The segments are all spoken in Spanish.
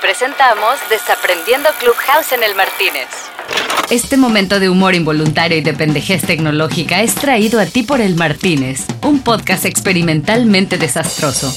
presentamos Desaprendiendo Clubhouse en el Martínez. Este momento de humor involuntario y de pendejez tecnológica es traído a ti por el Martínez, un podcast experimentalmente desastroso.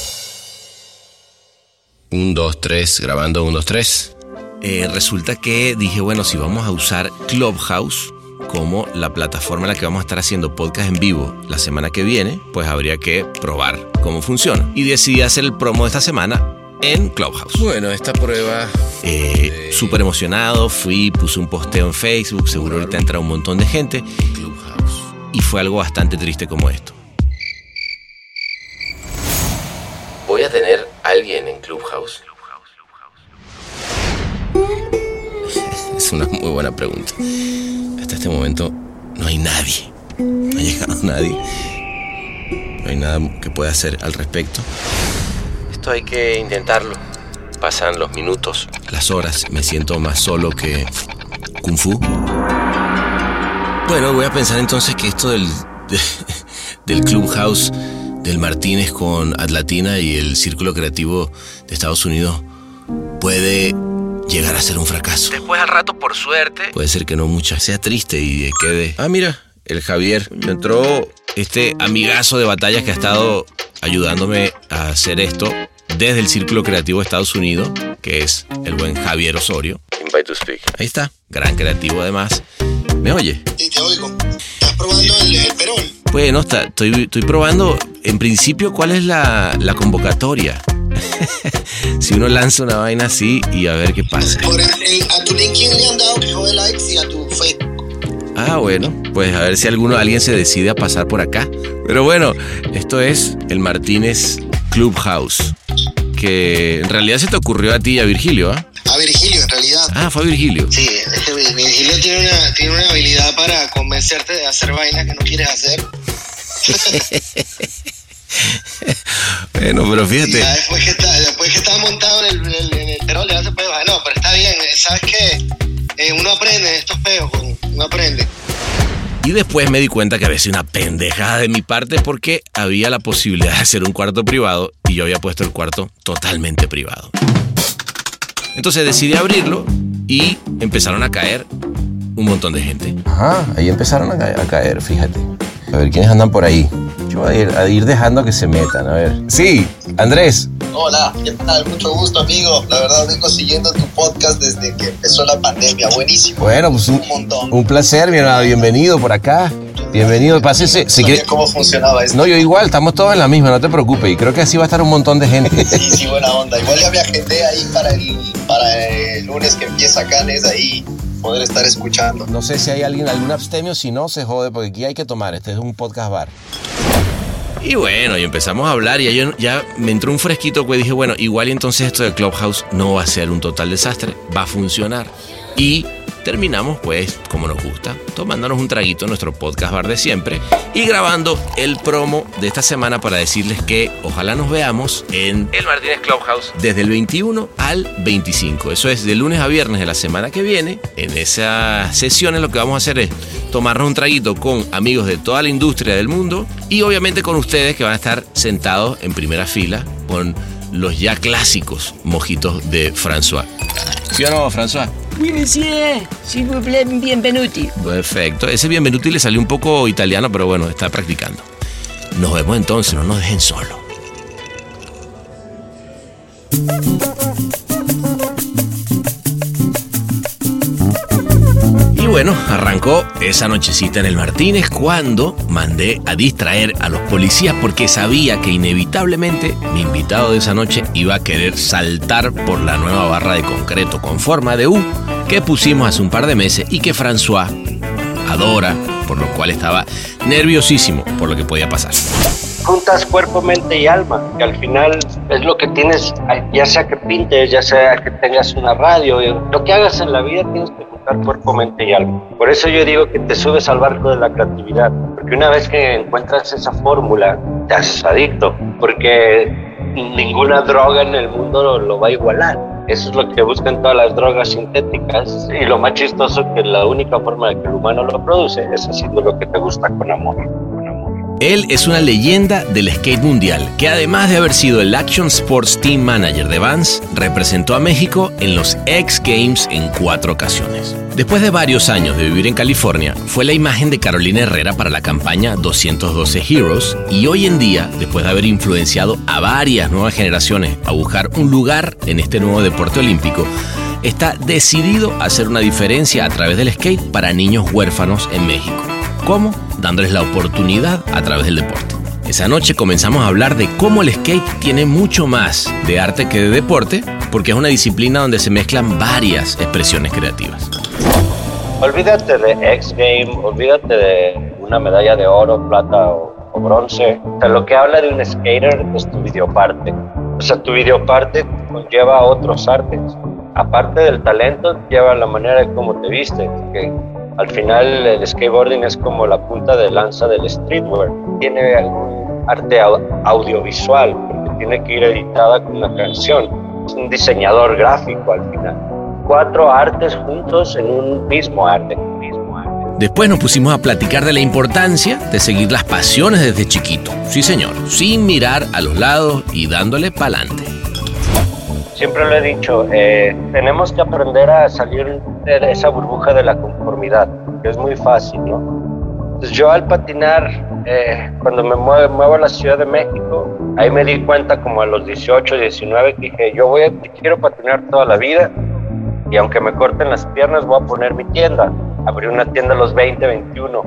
Un, dos, tres, grabando un, dos, tres. Eh, resulta que dije, bueno, si vamos a usar Clubhouse como la plataforma en la que vamos a estar haciendo podcast en vivo la semana que viene, pues habría que probar cómo funciona. Y decidí hacer el promo de esta semana en Clubhouse. Bueno, esta prueba... Eh, Súper emocionado, fui, puse un posteo en Facebook, seguro ahorita entra un montón de gente. Clubhouse. Y fue algo bastante triste como esto. Voy a tener a alguien en Clubhouse. Es una muy buena pregunta. Hasta este momento no hay nadie. No ha llegado nadie. No hay nada que pueda hacer al respecto hay que intentarlo. Pasan los minutos, las horas, me siento más solo que Kung Fu. Bueno, voy a pensar entonces que esto del, del Clubhouse del Martínez con Atlatina y el Círculo Creativo de Estados Unidos puede llegar a ser un fracaso. Después al rato, por suerte. Puede ser que no mucha, sea triste y quede... Ah, mira, el Javier. entró este amigazo de batallas que ha estado ayudándome a hacer esto desde el Círculo Creativo de Estados Unidos, que es el buen Javier Osorio. Invite to speak. Ahí está, gran creativo además. ¿Me oye? Sí, te oigo. ¿Estás probando el, Perón? Bueno, está, estoy, estoy probando, en principio, cuál es la, la convocatoria. si uno lanza una vaina así y a ver qué pasa. Por el, a tu LinkedIn le han dado de likes y a tu Facebook. Ah, bueno, pues a ver si alguno, alguien se decide a pasar por acá. Pero bueno, esto es el Martínez Clubhouse que en realidad se te ocurrió a ti y a Virgilio, ¿ah? A Virgilio, en realidad. Ah, fue Virgilio. Sí, Virgilio tiene una, tiene una habilidad para convencerte de hacer vainas que no quieres hacer. bueno, pero fíjate. Ya después, que está, después que está montado en el, en el, ya no se puede bajar. No, pero está bien. ¿Sabes qué? Eh, uno aprende de estos peos, uno aprende. Y después me di cuenta que había sido una pendejada de mi parte porque había la posibilidad de hacer un cuarto privado y yo había puesto el cuarto totalmente privado. Entonces decidí abrirlo y empezaron a caer un montón de gente. Ajá, ahí empezaron a caer, fíjate. A ver, ¿quiénes andan por ahí? Yo voy a ir, a ir dejando que se metan, a ver. Sí, Andrés. Hola, ¿qué tal? Mucho gusto, amigo. La verdad, vengo siguiendo tu podcast desde que empezó la pandemia. Buenísimo. Bueno, pues un, montón. Un placer, mi hermano. Bienvenido por acá. Bienvenido, pásese. Si ¿Cómo funcionaba esto? No, yo igual, estamos todos en la misma, no te preocupes. Y creo que así va a estar un montón de gente. sí, sí, buena onda. Igual ya me agendé ahí para el, para el lunes que empieza Canes, ahí poder estar escuchando. No sé si hay alguien, algún abstemio, si no, se jode, porque aquí hay que tomar. Este es un podcast bar. Y bueno, y empezamos a hablar y ya, ya me entró un fresquito que dije, bueno, igual y entonces esto de Clubhouse no va a ser un total desastre, va a funcionar. Y terminamos pues como nos gusta, tomándonos un traguito en nuestro podcast bar de siempre y grabando el promo de esta semana para decirles que ojalá nos veamos en el Martínez Clubhouse desde el 21 al 25. Eso es de lunes a viernes de la semana que viene. En esas sesiones lo que vamos a hacer es tomarnos un traguito con amigos de toda la industria del mundo y obviamente con ustedes que van a estar sentados en primera fila con los ya clásicos mojitos de François. ¿Sí o no, François? Plaît, bienvenuti. Perfecto. Ese bienvenuti le salió un poco italiano, pero bueno, está practicando. Nos vemos entonces, no nos dejen solo. Bueno, arrancó esa nochecita en el Martínez cuando mandé a distraer a los policías porque sabía que inevitablemente mi invitado de esa noche iba a querer saltar por la nueva barra de concreto con forma de U que pusimos hace un par de meses y que François adora, por lo cual estaba nerviosísimo por lo que podía pasar. Juntas cuerpo, mente y alma, que al final es lo que tienes, ya sea que pintes, ya sea que tengas una radio, lo que hagas en la vida tienes que juntar cuerpo, mente y alma. Por eso yo digo que te subes al barco de la creatividad, porque una vez que encuentras esa fórmula, te haces adicto, porque ninguna droga en el mundo lo, va a igualar. Eso es lo que buscan todas las drogas sintéticas. Y lo más chistoso que la única forma de que el humano lo produce es haciendo lo que te gusta con amor. Él es una leyenda del skate mundial, que además de haber sido el Action Sports Team Manager de Vans, representó a México en los X Games en cuatro ocasiones. Después de varios años de vivir en California, fue la imagen de Carolina Herrera para la campaña 212 Heroes y hoy en día, después de haber influenciado a varias nuevas generaciones a buscar un lugar en este nuevo deporte olímpico, está decidido a hacer una diferencia a través del skate para niños huérfanos en México. ¿Cómo? Dándoles la oportunidad a través del deporte. Esa noche comenzamos a hablar de cómo el skate tiene mucho más de arte que de deporte, porque es una disciplina donde se mezclan varias expresiones creativas. Olvídate de X Game, olvídate de una medalla de oro, plata o, o bronce. O sea, lo que habla de un skater es tu videoparte. O sea, tu videoparte conlleva otros artes. Aparte del talento, lleva la manera de cómo te vistes. Que al final el skateboarding es como la punta de lanza del streetwear. Tiene algún arte audiovisual, porque tiene que ir editada con una canción. Es un diseñador gráfico al final. Cuatro artes juntos en un mismo arte. Después nos pusimos a platicar de la importancia de seguir las pasiones desde chiquito. Sí, señor, sin mirar a los lados y dándole pa'lante. Siempre lo he dicho, eh, tenemos que aprender a salir de esa burbuja de la conformidad, que es muy fácil, ¿no? Entonces yo al patinar, eh, cuando me muevo, muevo, a la Ciudad de México, ahí me di cuenta como a los 18, 19, que dije, yo voy a, quiero patinar toda la vida y aunque me corten las piernas voy a poner mi tienda. Abrí una tienda a los 20, 21.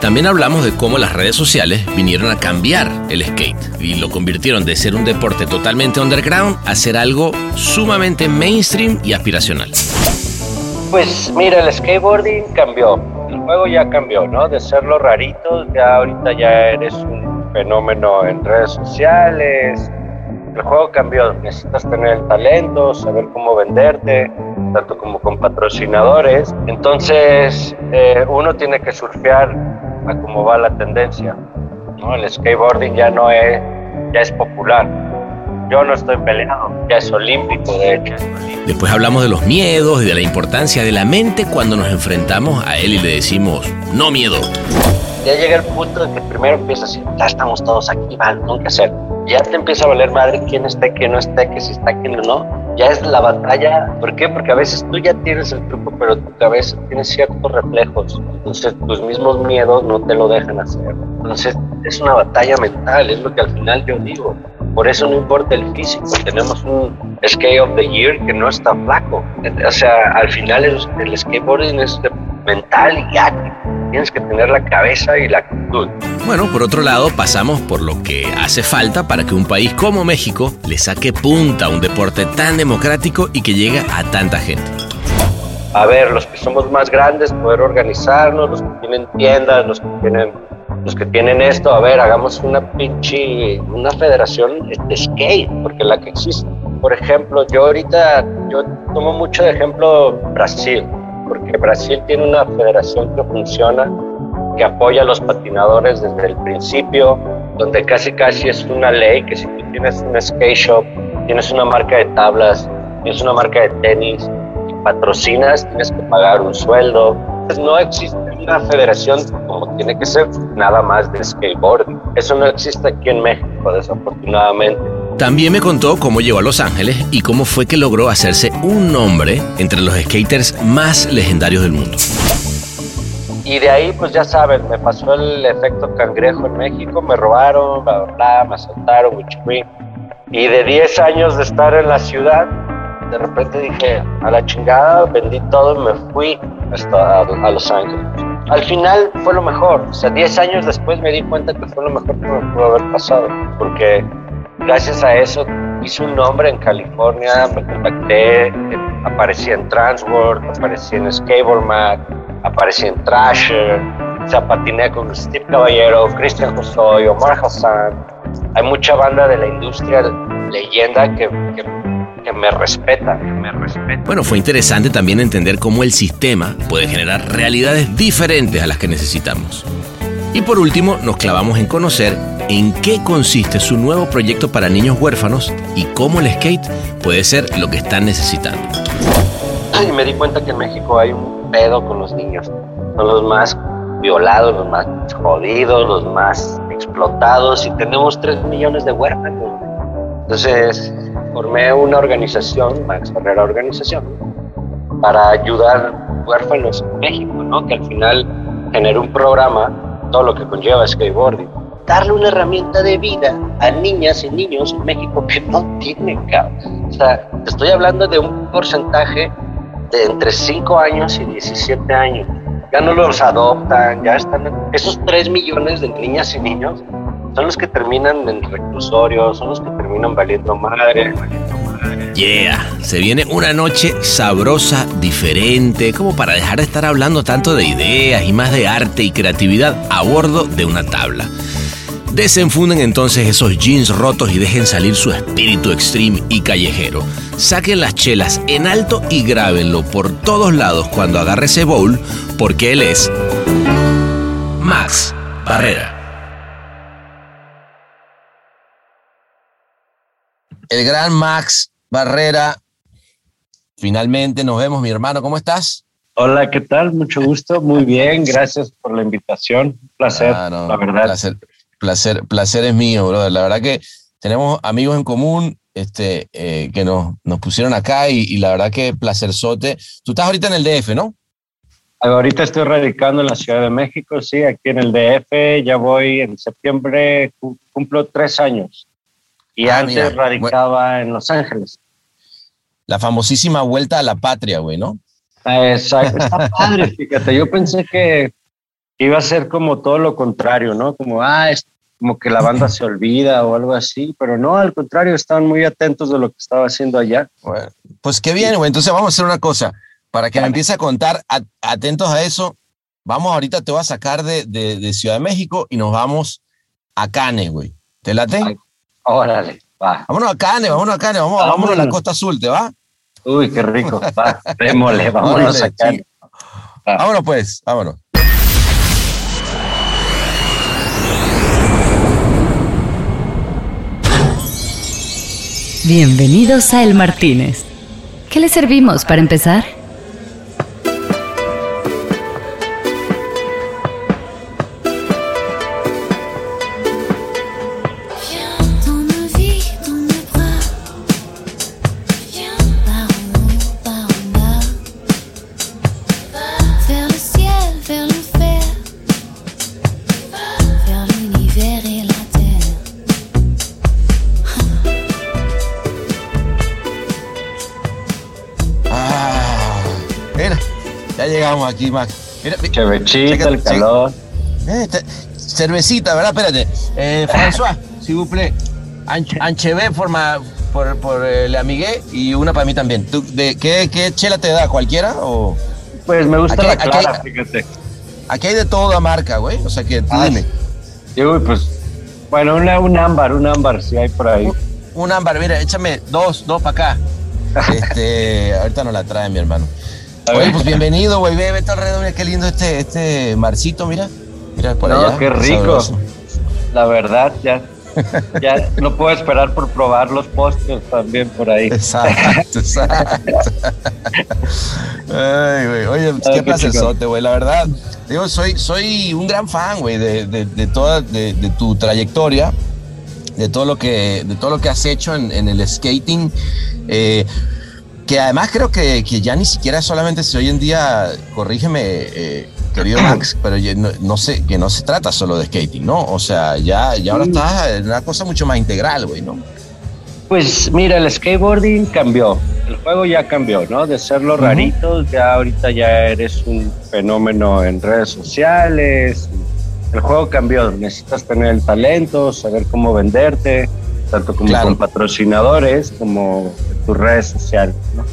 También hablamos de cómo las redes sociales vinieron a cambiar el skate y lo convirtieron de ser un deporte totalmente underground a ser algo sumamente mainstream y aspiracional. Pues mira, el skateboarding cambió, el juego ya cambió, ¿no? De ser los raritos, ya ahorita ya eres un fenómeno en redes sociales. El juego cambió, necesitas tener el talento, saber cómo venderte, tanto como con patrocinadores. Entonces, eh, uno tiene que surfear a cómo va la tendencia. ¿no? El skateboarding ya no es, ya es popular. Yo no estoy peleado, ya es olímpico, de hecho. Después hablamos de los miedos y de la importancia de la mente cuando nos enfrentamos a él y le decimos, no miedo. Ya llega el punto de que primero empieza así, ya estamos todos aquí, van, no que hacer. Ya te empieza a valer madre quién esté, quién no esté, que si está, quién no. Ya es la batalla. ¿Por qué? Porque a veces tú ya tienes el truco, pero tu cabeza tiene ciertos reflejos. Entonces tus mismos miedos no te lo dejan hacer. Entonces es una batalla mental, es lo que al final yo digo. Por eso no importa el físico, tenemos un Skate of the Year que no está flaco. O sea, al final el, el skateboarding es mental y activo. Tienes que tener la cabeza y la actitud. Bueno, por otro lado, pasamos por lo que hace falta para que un país como México le saque punta a un deporte tan democrático y que llegue a tanta gente. A ver, los que somos más grandes, poder organizarnos, los que tienen tiendas, los que tienen los que tienen esto, a ver, hagamos una pinche, una federación de skate, porque la que existe. Por ejemplo, yo ahorita, yo tomo mucho de ejemplo Brasil, porque Brasil tiene una federación que funciona, que apoya a los patinadores desde el principio, donde casi casi es una ley que si tú tienes un skate shop, tienes una marca de tablas, tienes una marca de tenis, patrocinas, tienes que pagar un sueldo. No existe una federación como tiene que ser nada más de skateboarding. Eso no existe aquí en México, desafortunadamente. También me contó cómo llegó a Los Ángeles y cómo fue que logró hacerse un nombre entre los skaters más legendarios del mundo. Y de ahí, pues ya saben, me pasó el efecto cangrejo en México, me robaron, bla, bla me asaltaron, Y de 10 años de estar en la ciudad, de repente dije, a la chingada, vendí todo y me fui hasta a, Los Ángeles. Al final fue lo mejor, o sea, 10 años después me di cuenta que fue lo mejor que me pudo haber pasado, porque gracias a eso hice un nombre en California, me contacté, aparecí en Transworld, aparecí en Skateboard Mag, aparecí en Thrasher, o sea, patiné con Steve Caballero, Cristian Josoy, Omar Hassan. Hay mucha banda de la industria leyenda que, que que me respeta, que me respeta. Bueno, fue interesante también entender cómo el sistema puede generar realidades diferentes a las que necesitamos. Y por último, nos clavamos en conocer en qué consiste su nuevo proyecto para niños huérfanos y cómo el skate puede ser lo que están necesitando. Y me di cuenta que en México hay un pedo con los niños. Son los más violados, los más jodidos, los más explotados y tenemos 3 millones de huérfanos. Entonces formé una organización, Max Barrera Organización, para ayudar huérfanos en México, ¿no? que al final generó un programa, todo lo que conlleva skateboarding, darle una herramienta de vida a niñas y niños en México que no tienen, cabrón. O sea, estoy hablando de un porcentaje de entre 5 años y 17 años. Ya no los adoptan, ya están. Esos 3 millones de niñas y niños son los que terminan en reclusorios, son los que terminan valiendo madre. Yeah, se viene una noche sabrosa, diferente, como para dejar de estar hablando tanto de ideas y más de arte y creatividad a bordo de una tabla. Desenfunden entonces esos jeans rotos y dejen salir su espíritu extreme y callejero. Saquen las chelas en alto y grábenlo por todos lados cuando agarre ese bowl, porque él es Max Barrera. El gran Max Barrera. Finalmente nos vemos, mi hermano. ¿Cómo estás? Hola, ¿qué tal? Mucho gusto. Muy bien, gracias por la invitación. Placer, Ah, no, la verdad. Placer, placer, placer es mío, brother. La verdad que tenemos amigos en común este, eh, que nos, nos pusieron acá y, y la verdad que placerzote. Tú estás ahorita en el DF, ¿no? Ahorita estoy radicando en la Ciudad de México, sí, aquí en el DF. Ya voy en septiembre, cu- cumplo tres años. Y Ah, antes mira, radicaba en Los Ángeles. La famosísima vuelta a la patria, güey, ¿no? Exacto, está padre, fíjate. Yo pensé que iba a ser como todo lo contrario, ¿no? Como, ah, es como que la banda se olvida o algo así, pero no, al contrario, estaban muy atentos de lo que estaba haciendo allá. Bueno, pues qué bien, güey. Entonces vamos a hacer una cosa. Para que me empiece a contar, atentos a eso, vamos ahorita, te voy a sacar de, de- de Ciudad de México y nos vamos a Cane, güey. ¿Te late? Ay. Órale, va. Vámonos a Cane, vámonos a Cane, vamos, Vámonos. vámonos a la Costa Azul, ¿te va? Uy, qué rico, va, démosle, vámonos acá. sí. Vámonos pues, vámonos. Bienvenidos a El Martínez. ¿Qué le servimos para empezar? Aquí, Max. Mira, Chevechita, el calor. eh, cervecita, ¿verdad? Espérate. Eh, François, s'il vous plaît. Anch- Ancheve por, por, por eh, le amigué y una para mí también. ¿Tú, de, ¿qué, ¿Qué chela te da? ¿Cualquiera? O Pues me gusta Aquí- la aquí- clara, fíjate. aquí hay de toda marca, güey. O sea que tú Ah, dime. Pues, bueno, una, un ámbar, un ámbar, si hay por ahí. Un ámbar, mira, échame dos, dos para acá. Este, ahorita nos la trae mi hermano. Oye, pues bienvenido, güey. Ve, vete alrededor, mira qué lindo este, este marcito, mira. Mira por No, allá. qué rico. sabroso. La verdad, ya, ya no puedo esperar por probar los postres también por ahí. Exacto, exacto. Ay, güey. Oye, pues, Ay, qué qué placerzote, güey. La verdad, digo, soy, soy un gran fan, güey, de, de, de toda de, de tu trayectoria, de todo lo que, de todo lo que has hecho en, en el skating. eh, que además creo que, que ya ni siquiera solamente si hoy en día, corrígeme, eh, querido Max, pero no, no sé, que no se trata solo de skating, ¿no? O sea, ya, ya ahora estás en una cosa mucho más integral, güey, ¿no? Pues mira, el skateboarding cambió. El juego ya cambió, ¿no? De ser los Ujú. raritos, ya ahorita ya eres un fenómeno en redes sociales. El juego cambió. Necesitas tener el talento, saber cómo venderte, tanto como Claro. con patrocinadores como tus redes sociales, ¿no?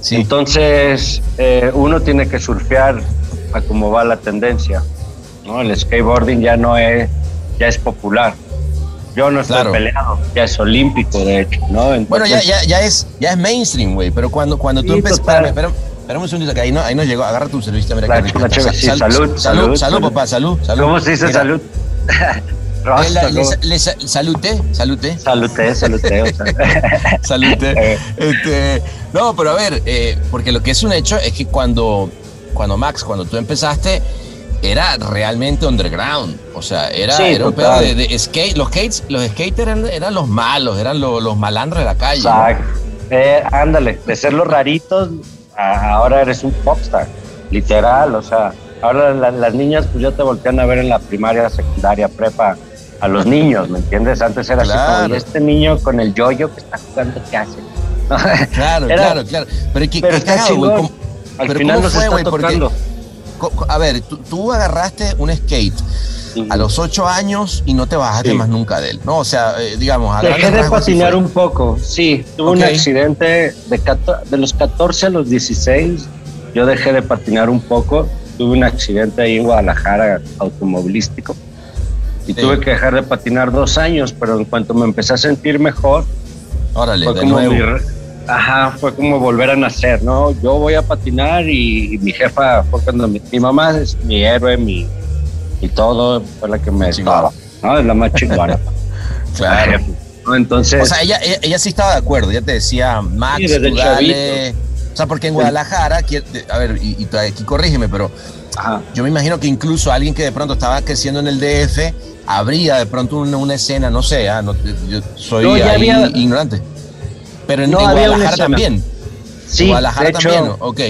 Sí. Entonces, eh, uno tiene que surfear a cómo va la tendencia. ¿no? El skateboarding ya no es, ya es popular. Yo no estoy Claro. peleado, ya es olímpico, de hecho. ¿no? Bueno, ya, Entonces, ya, ya, es, ya es mainstream, güey, pero cuando, cuando tú Sí, empiezas... total. Espérame, un segundito, que ahí no, ahí no llegó. Agarra tu cervecita, mira La- rico la sí, Sal- salud, salud, salud, salud, salud. papá, salud, salud. ¿Cómo se dice Mira, salud? eh, salute, salute, Salute, salute. o sea. salute. Eh. Este, no, pero a ver, eh, porque lo que es un hecho es que cuando, cuando Max, cuando tú empezaste, era realmente underground. O sea, era, Sí, era un pedo de, de skate. Los skates, los skaters eran, eran los malos, eran lo- los malandros de la calle. ¿no? Exacto. Eh, ándale, de ser los raritos, ahora eres un popstar, literal, o sea, ahora la- las niñas pues ya te voltean a ver en la primaria, secundaria, prepa, a los niños, ¿me entiendes? Antes era así Claro. como, ¿y este niño con el yoyo que está jugando qué hace? Claro, Era- claro, claro. Pero, qué, Pero qué está cagado, güey. chingón. ¿Cómo- Al pero final ¿cómo nos fue, está? Porque- tocando. co- a ver, tú, tú agarraste un skate a los ocho años y no te bajaste Sí. más nunca de él, ¿no? O sea, eh, digamos, a Dejé de así patinar un poco, sí. Tuve un accidente de, de los 14 a los 16. Yo dejé de patinar un poco. Tuve un accidente ahí en Guadalajara automovilístico. Y Sí. tuve que dejar de patinar dos años, pero en cuanto me empecé a sentir mejor, Órale, fue de como, nuevo. mi ajá, fue como volver a nacer, ¿no? Yo voy a patinar y, y mi jefa fue cuando mi, mi mamá es mi héroe, mi y todo, fue la que me estaba, ¿no? Es la más chingona. Entonces, O sea, ella, ella, ella sí estaba de acuerdo, ya te decía, Max, Sí, desde tú dale. Sea, porque en Guadalajara, a ver, y, y aquí corrígeme, pero ajá. yo me imagino que incluso alguien que de pronto estaba creciendo en el DF, habría de pronto una, una escena, no sé, ah, no, yo soy No, ahí había- ignorante. Pero en, No, en Guadalajara también. Sí, Guadalajara de hecho, también, ok.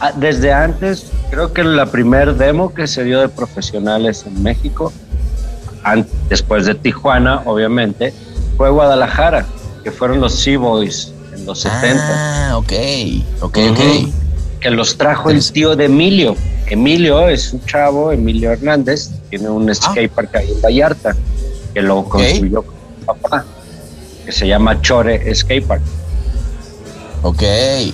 Ah, Desde antes, creo que la primer demo que se dio de profesionales en México, an- después de Tijuana, obviamente, fue Guadalajara, que fueron los Sea Boys los 70, Ah, ok, ok, ok. que los trajo el tío de Emilio. Emilio es un chavo, Emilio Hernández, tiene Ah. un skatepark ahí en Vallarta, que lo construyó con su papá, que se llama Chore Skatepark. Ok.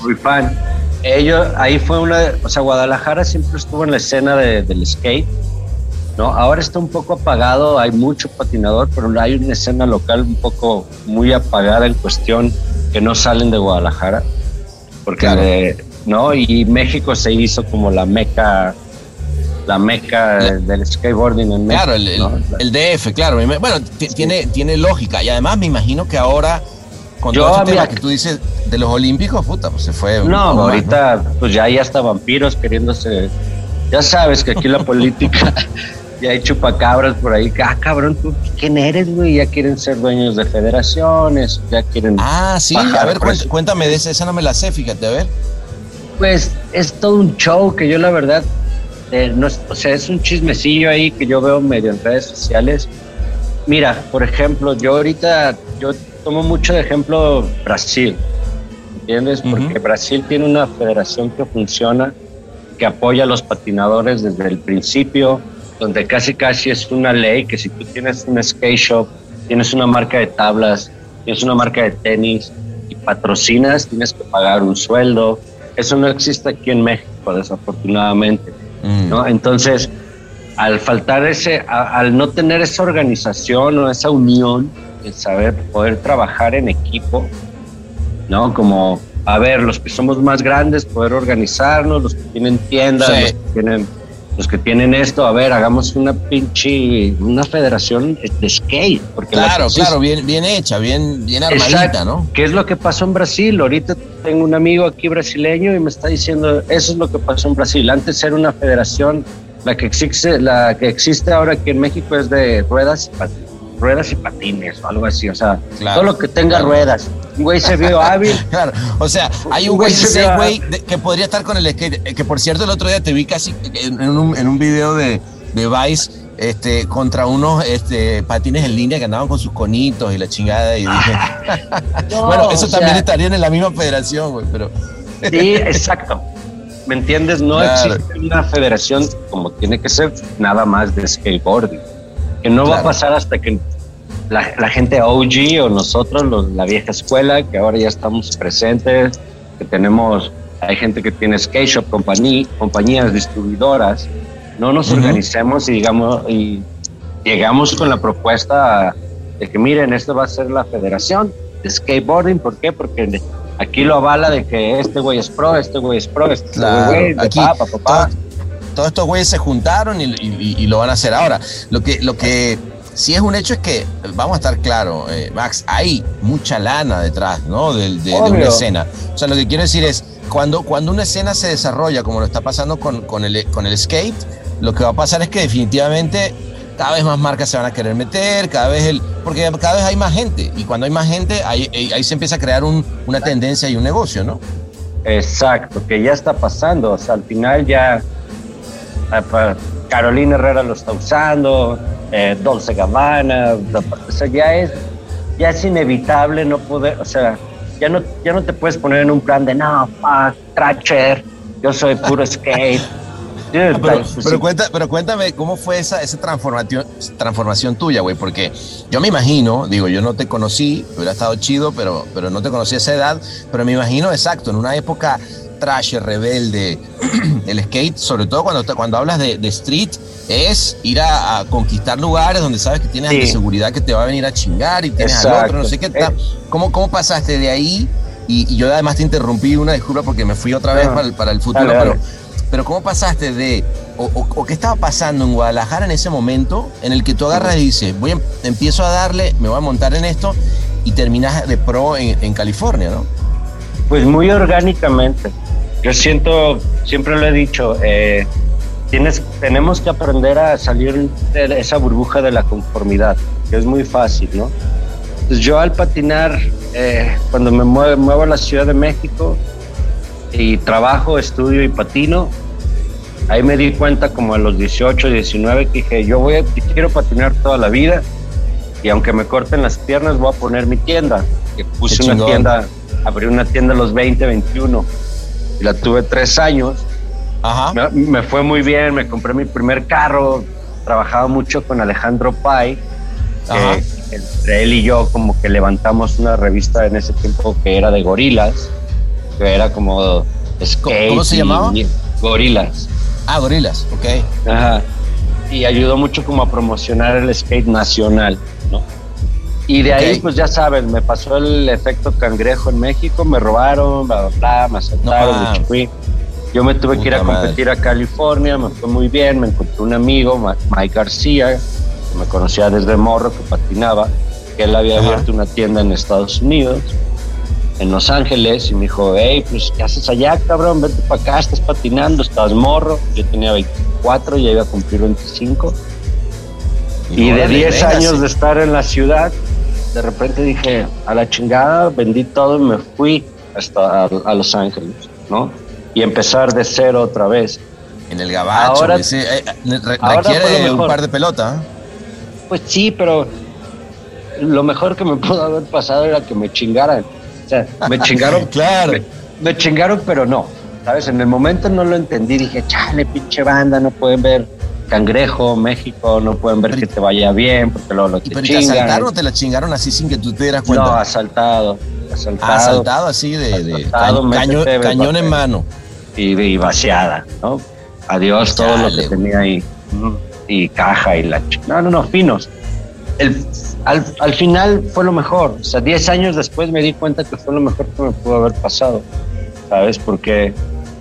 muy fan. Ellos, ahí fue una, o sea, Guadalajara siempre estuvo en la escena de- del skate, ¿no? Ahora está un poco apagado, hay mucho patinador, pero hay una escena local un poco muy apagada en cuestión que no salen de Guadalajara, porque, Claro. de- ¿no? Y México se hizo como la meca, la meca La- del skateboarding en México. Claro, el, el- ¿no? el DF, claro. Bueno, ti- tiene, tiene lógica. Y además me imagino que ahora, con Yo todo tema que tú dices de los Olímpicos, puta, pues se fue. No, poco más, ahorita pues ya hay hasta vampiros queriéndose. Ya sabes que aquí la política ya hay chupacabras por ahí. Ah, cabrón, ¿tú quién eres, güey? Ya quieren ser dueños de federaciones, ya quieren. Ah, sí. A ver, cuéntame de esa. Esa no me la sé, fíjate, a ver. Pues es todo un show que yo la verdad, eh, no o sea, es un chismecillo ahí que yo veo medio en redes sociales. Mira, por ejemplo, yo ahorita, yo tomo mucho de ejemplo Brasil, ¿entiendes? Porque Brasil tiene una federación que funciona, que apoya a los patinadores desde el principio, donde casi casi es una ley que si tú tienes un skate shop, tienes una marca de tablas, tienes una marca de tenis y patrocinas, tienes que pagar un sueldo. Eso no existe aquí en México, desafortunadamente. Mm. ¿no? Entonces, al faltar ese, a- al no tener esa organización o esa unión, el saber poder trabajar en equipo, ¿no? Como, a ver, los que somos más grandes, poder organizarnos, los que tienen tiendas, Sí. los que tienen, los que tienen esto, a ver, hagamos una pinche, una federación de skate. Porque Claro, claro, bien, bien hecha, bien, bien armadita, Exacto. ¿no? ¿Qué es lo que pasó en Brasil? Ahorita tengo un amigo aquí brasileño y me está diciendo, eso es lo que pasó en Brasil. Antes era una federación, la que existe, la que existe ahora aquí en México es de ruedas y, pat- ruedas y patines o algo así. O sea, Claro, todo lo que tenga claro. ruedas. Un güey se vio hábil. Claro, o sea, hay un güey güey que podría estar con el skate, eh, que por cierto el otro día te vi casi en en un, en un video de, de Vice este, contra unos este, patines en línea que andaban con sus conitos y la chingada y dije, No, bueno, eso también sea, estarían en la misma federación, güey, pero Sí, exacto. ¿Me entiendes? No Claro. existe una federación como tiene que ser nada más de skateboarding. Que no va a pasar hasta que la, la gente OG o nosotros, los- la vieja escuela, que ahora ya estamos presentes, que tenemos, hay gente que tiene skate shop, compañí- compañías distribuidoras, no nos Ujú. organicemos y digamos, y llegamos con la propuesta de que miren, esto va a ser la federación de skateboarding. ¿Por qué? Porque aquí lo avala de que este güey es pro, este güey es pro, este Claro, güey, de aquí pa, pa, pa, pa. todo- todos estos güeyes se juntaron y, y- y lo van a hacer ahora. Lo que, lo que sí es un hecho es que, vamos a estar claros, eh, Max, hay mucha lana detrás, ¿no? De, de- de una escena. O sea, lo que quiero decir es, cuando, cuando una escena se desarrolla, como lo está pasando con, con, el, con el skate, lo que va a pasar es que definitivamente cada vez más marcas se van a querer meter, cada vez el, porque cada vez hay más gente y cuando hay más gente ahí, ahí- se empieza a crear un- una tendencia y un negocio, ¿no? Exacto, que ya está pasando. O sea, al final ya Carolina Herrera lo está usando, eh, Dolce Gabbana, o sea, ya es, ya es inevitable no poder, o sea, ya no, ya no te puedes poner en un plan de no, fuck, Thrasher, yo soy puro skate. Dude, Pero, like, pues, pero cuenta, pero cuéntame cómo fue esa, esa transformación, transformación tuya, güey, porque yo me imagino, digo, yo no te conocí, hubiera estado chido, pero, pero no te conocí a esa edad, pero me imagino exacto, en una época trash, rebelde, el skate, sobre todo cuando, cuando hablas de, de street, es ir a, a conquistar lugares donde sabes que tienes Sí. seguridad que te va a venir a chingar y tienes al Exacto. otro, no sé qué tal. Eh. ¿Cómo, ¿Cómo pasaste de ahí? Y, y yo además te interrumpí, una disculpa porque me fui otra vez No. para, el, para el futuro, Dale, dale. pero pero ¿cómo pasaste de, o, o- o qué estaba pasando en Guadalajara en ese momento en el que tú agarras y dices, voy a, empiezo a darle, me voy a montar en esto y terminas de pro en, en California, ¿no? Pues muy orgánicamente. Yo siento, siempre lo he dicho, eh, tienes, tenemos que aprender a salir de esa burbuja de la conformidad, que es muy fácil, ¿no? Pues yo al patinar, eh, cuando me muevo, muevo a la Ciudad de México y trabajo, estudio y patino, ahí me di cuenta como a los 18, 19 que dije, yo voy a, quiero patinar toda la vida y aunque me corten las piernas voy a poner mi tienda. Que puse una tienda, abrí una tienda a los 20, 21 y la tuve tres años. Ajá. Me, me fue muy bien, me compré mi primer carro, trabajaba mucho con Alejandro Pai, Ajá. que entre él y yo como que levantamos una revista en ese tiempo que era de gorilas, que era como skate cómo se llamaba? Gorilas. Ah, gorilas, ok. Ajá. Y ayudó mucho como a promocionar el skate nacional. Y de ahí, pues ya saben, me pasó el efecto cangrejo en México, me robaron, bla, bla, bla, me asaltaron, No, me. Yo me tuve que ir a Puta madre. competir a California, me fue muy bien, me encontré un amigo, Mike García, que me conocía desde morro, que patinaba, que él había Ajá. abierto una tienda en Estados Unidos, en Los Ángeles, y me dijo, hey, pues, ¿qué haces allá, cabrón? Vete para acá, estás patinando, estás morro. Yo tenía 24, ya iba a cumplir 25. Y, de órale, 10 véngase. años de estar en la ciudad, de repente dije, a la chingada, vendí todo y me fui hasta a, a Los Ángeles, ¿no? Y empezar de cero otra vez. En el gabacho, Ahora- sí, eh, eh, re- ahora fue requiere un par de pelotas. Pues sí, pero lo mejor que me pudo haber pasado era que me chingaran. O sea, me chingaron. Claro. Me, me chingaron, pero no. ¿Sabes? En el momento no lo entendí. Dije, chale, pinche banda, no pueden ver Cangrejo, México, no pueden ver Pero- que te vaya bien, porque luego lo ¿Y te pero te asaltaron o te la chingaron así sin que tú te dieras No, cuenta? asaltado. Asaltado. Ah, asaltado así de, de Asaltado, ca- caño- métete, cañón en mano. y, y vaciada, ¿no? Adiós todo lo que tenía ahí. Y caja y la No, no, no, finos. El, al, al final fue lo mejor. O sea, 10 años después me di cuenta que fue lo mejor que me pudo haber pasado. ¿Sabes? Porque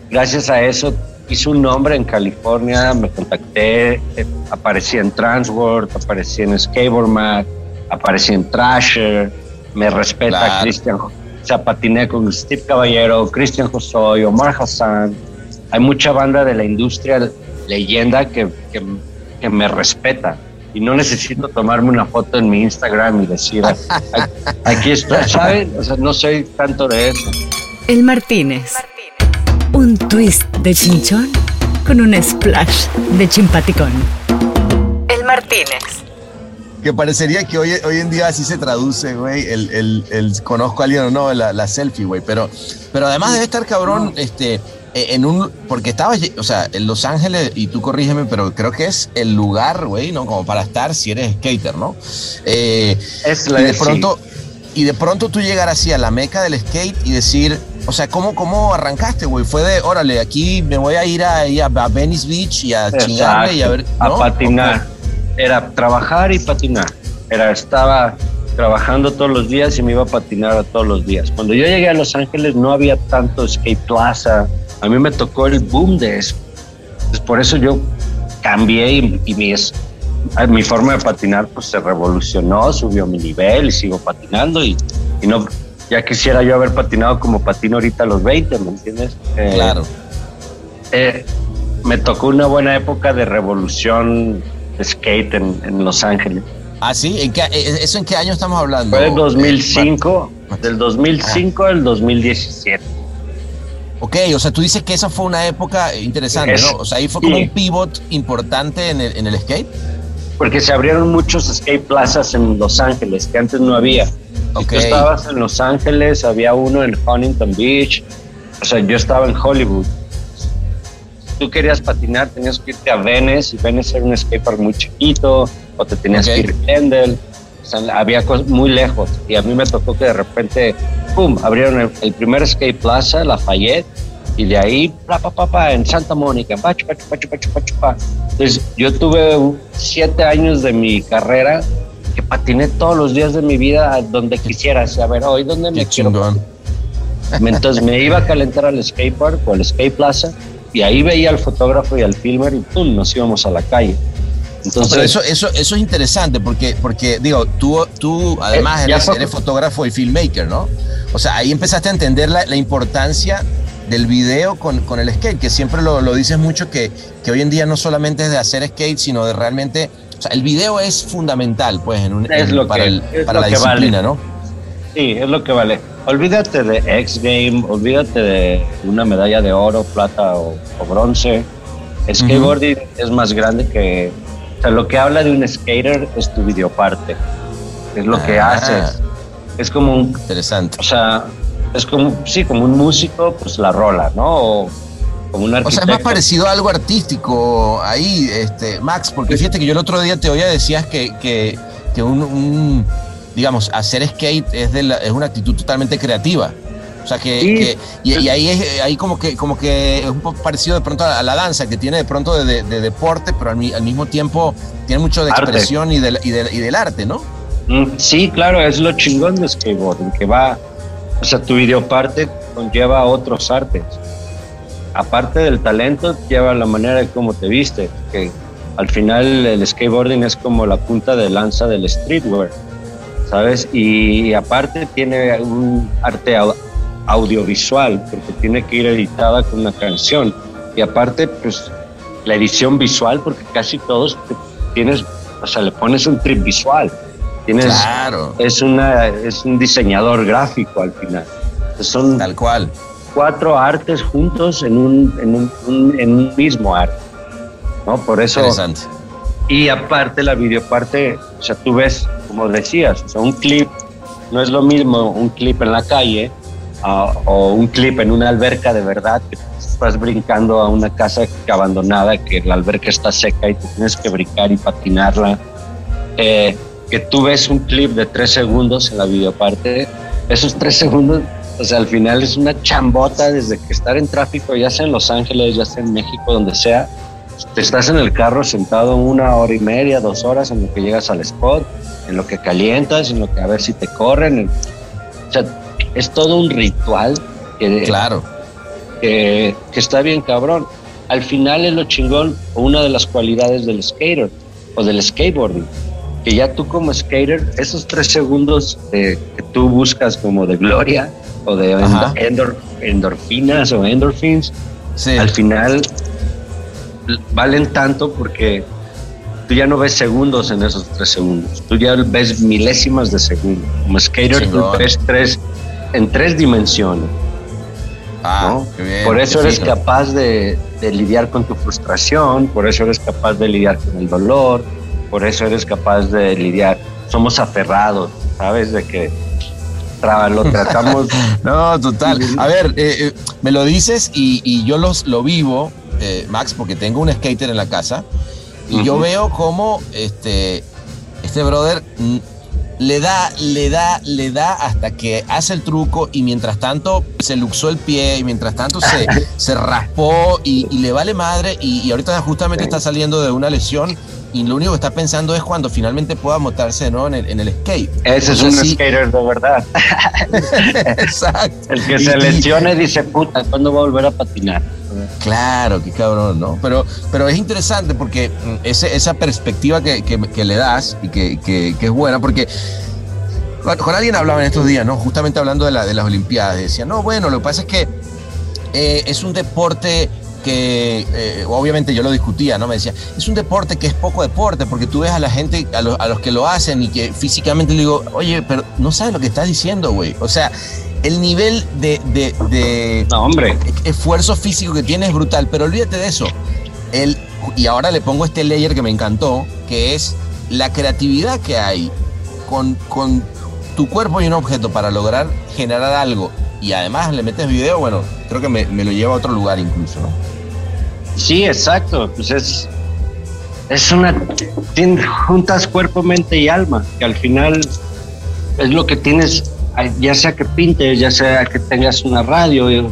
gracias a eso hice un nombre en California, me contacté, eh, aparecí en Transworld, aparecí en Skateboard Mag, aparecí en Thrasher, me respeta Claro. Cristian. O sea, patiné con Steve Caballero, Cristian Josoy, Omar Hassan. Hay mucha banda de la industria leyenda que, que, que me respeta. Y no necesito tomarme una foto en mi Instagram y decir, "Aquí- aquí estoy, ¿sabes? O sea, no soy tanto de eso. El Martínez. Un twist de chinchón con un splash de chimpaticón. El Martínez. Que parecería que hoy, hoy en día así se traduce, güey, el, el, el conozco a alguien o no, la, la selfie, güey. Pero, pero además debe estar cabrón, este, eh, en un, porque estabas, o sea, en Los Ángeles, y tú corrígeme, pero creo que es el lugar, güey, ¿no? Como para estar si eres skater, ¿no? Eh, Es y la de pronto, y de pronto tú llegar así a la meca del skate y decir, o sea, ¿cómo, cómo arrancaste, güey? Fue de, órale, aquí me voy a ir a, a, a Venice Beach y a Exacto. chingarle y a ver, A ¿no? patinar. Era trabajar y patinar. Era, estaba trabajando todos los días y me iba a patinar a todos los días. Cuando yo llegué a Los Ángeles no había tanto skate plaza. A mí me tocó el boom de eso. Entonces, por eso yo cambié y, y mi, a- mi forma de patinar pues se revolucionó, subió mi nivel y sigo patinando y, y no ya quisiera yo haber patinado como patino ahorita a los 20, ¿me entiendes? Eh, Claro. eh, me tocó una buena época de revolución skate en, en Los Ángeles. Ah, sí, ¿En qué, eh, ¿eso en qué año estamos hablando? Fue del Eh, 2005, del 2005 al 2017. Ok, o sea, tú dices que esa fue una época interesante, Es- ¿no? O sea, ahí fue como sí. un pivot importante en el, en el skate. Porque se abrieron muchos skate plazas en Los Ángeles que antes no había. Si Ok. tú estabas en Los Ángeles, había uno en Huntington Beach. O sea, yo estaba en Hollywood. Tú querías patinar, tenías que irte a Venice y Venice era un skatepark muy chiquito, o te tenías Ok. que ir a Kendall. O sea, había cosas muy lejos. Y a mí me tocó que de repente, ¡pum! abrieron el, el primer skate plaza, Lafayette, y de ahí, pa, pa, pa, pa, en Santa Mónica, en pachu, pachu, pachu, pachu, pachu, pa. Entonces, yo tuve siete años de mi carrera que patiné todos los días de mi vida donde quisiera. O sea, a ver, hoy, ¿dónde me Qué quiero chingón. entonces me iba a calentar al skatepark o al skate plaza y ahí veía al fotógrafo y al filmer y pum, nos íbamos a la calle. Entonces, pero eso, eso, eso es interesante porque, porque digo, tú, tú además Eh, eres, eres fotógrafo y filmmaker, ¿no? O sea, ahí empezaste a entender la, la importancia del video con, con el skate, que siempre lo, lo dices mucho, que, que hoy en día no solamente es de hacer skate, sino de realmente, sea, el video es fundamental, pues, en un, Es en- lo para, que- el- es para lo la que vale. disciplina, ¿no? sí, es lo que vale. Olvídate de X Game, olvídate de una medalla de oro, plata o, o bronce. Skateboarding es más grande que... O sea, lo que habla de un skater es tu videoparte. Es lo que Ah. haces. Es como un Interesante. O sea, es como, sí, como un músico, pues la rola, ¿no? O como un O sea, es más parecido a algo artístico ahí, este, Max, porque fíjate que yo el otro día te oía decías que, que, que un, un, digamos, hacer skate es, de la- es una actitud totalmente creativa. O sea, que, Sí. que- y, y ahí es ahí como que como que es un poco parecido de pronto a, la danza, que tiene de pronto de, de- de deporte, pero al, mi- al mismo tiempo tiene mucho de expresión y, del- y, del- y del arte, ¿no? Mm, Sí, claro, es lo chingón de skateboarding, que va, o sea, tu videoparte conlleva otros artes. Aparte del talento, lleva la manera de cómo te viste, que al final el skateboarding es como la punta de lanza del streetwear, ¿sabes? Y, aparte tiene un arte au- audiovisual, porque tiene que ir editada con una canción. Y aparte, pues, la edición visual, porque casi todos tienes, o sea, le pones un trip visual. Tienes, Claro, es, una, es un diseñador gráfico al final. Son tal cual. Cuatro artes juntos en un, en un, un- en un mismo arte. ¿no? Por eso, Interesante. y aparte la videoparte, o sea, tú ves, como decías, o sea, un clip no es lo mismo un clip en la calle ah, o un clip en una alberca de verdad, que estás brincando a una casa abandonada, que la alberca está seca y te tienes que brincar y patinarla. Eh, que tú ves un clip de tres segundos en la videoparte, esos tres segundos, o sea, al final es una chambota desde que estar en tráfico, ya sea en Los Ángeles, ya sea en México, donde sea, te estás en el carro sentado una hora y media, dos horas en lo que llegas al spot, en lo que calientas, en lo que a ver si te corren. en- o sea, es todo un ritual que, Claro. que, que está bien cabrón. Al final es lo chingón, una de las cualidades del skater o del skateboarding, que ya tú como skater, esos tres segundos de- que tú buscas como de gloria o de endor- endorfinas o endorphins, Sí. al final valen tanto porque tú ya no ves segundos en esos tres segundos, tú ya ves milésimas de segundo. Como skater Chingón. tú ves tres en tres dimensiones. Ah, ¿no? bien, por eso eres fino. capaz de, de lidiar con tu frustración, por eso eres capaz de lidiar con el dolor, por eso eres capaz de lidiar. Somos aferrados, ¿sabes? De que tra- lo tratamos. No, total. A ver, eh, eh, me lo dices y, y yo los, lo vivo, eh, Max, porque tengo un skater en la casa y yo veo cómo este, este brother le da, le da, le da hasta que hace el truco y mientras tanto se luxó el pie y mientras tanto se, se raspó y, y le vale madre y, y ahorita justamente Sí. está saliendo de una lesión y lo único que está pensando es cuando finalmente pueda montarse ¿no? en, el, en el skate. Ese es un skater de verdad. Exacto. El que Y- se y dice, puta, ¿cuándo va a volver a patinar? Claro, qué cabrón, ¿no? Pero, pero es interesante porque mm, ese- esa perspectiva que, que- que le das y que, que- que es buena, porque con, con alguien hablaba en estos días, ¿no? Justamente hablando de, la- de las Olimpiadas, decía, no, bueno, lo que pasa es que eh, es un deporte que eh, obviamente yo lo discutía, ¿no? Me decía, es un deporte que es poco deporte, porque tú ves a la gente, a, los- a los que lo hacen y que físicamente le digo, oye, pero no sabes lo que estás diciendo, güey. O sea, el nivel de, de- de No, hombre. esfuerzo físico que tiene es brutal, pero olvídate de eso. El, y ahora le pongo este layer que me encantó, que es la creatividad que hay con, con tu cuerpo y un objeto para lograr generar algo y además le metes video, bueno, creo que me, me lo lleva a otro lugar incluso, ¿no? Sí, exacto. Pues es, es una. juntas cuerpo, mente y alma, que al final es lo que tienes, ya sea que pintes, ya sea que tengas una radio, y-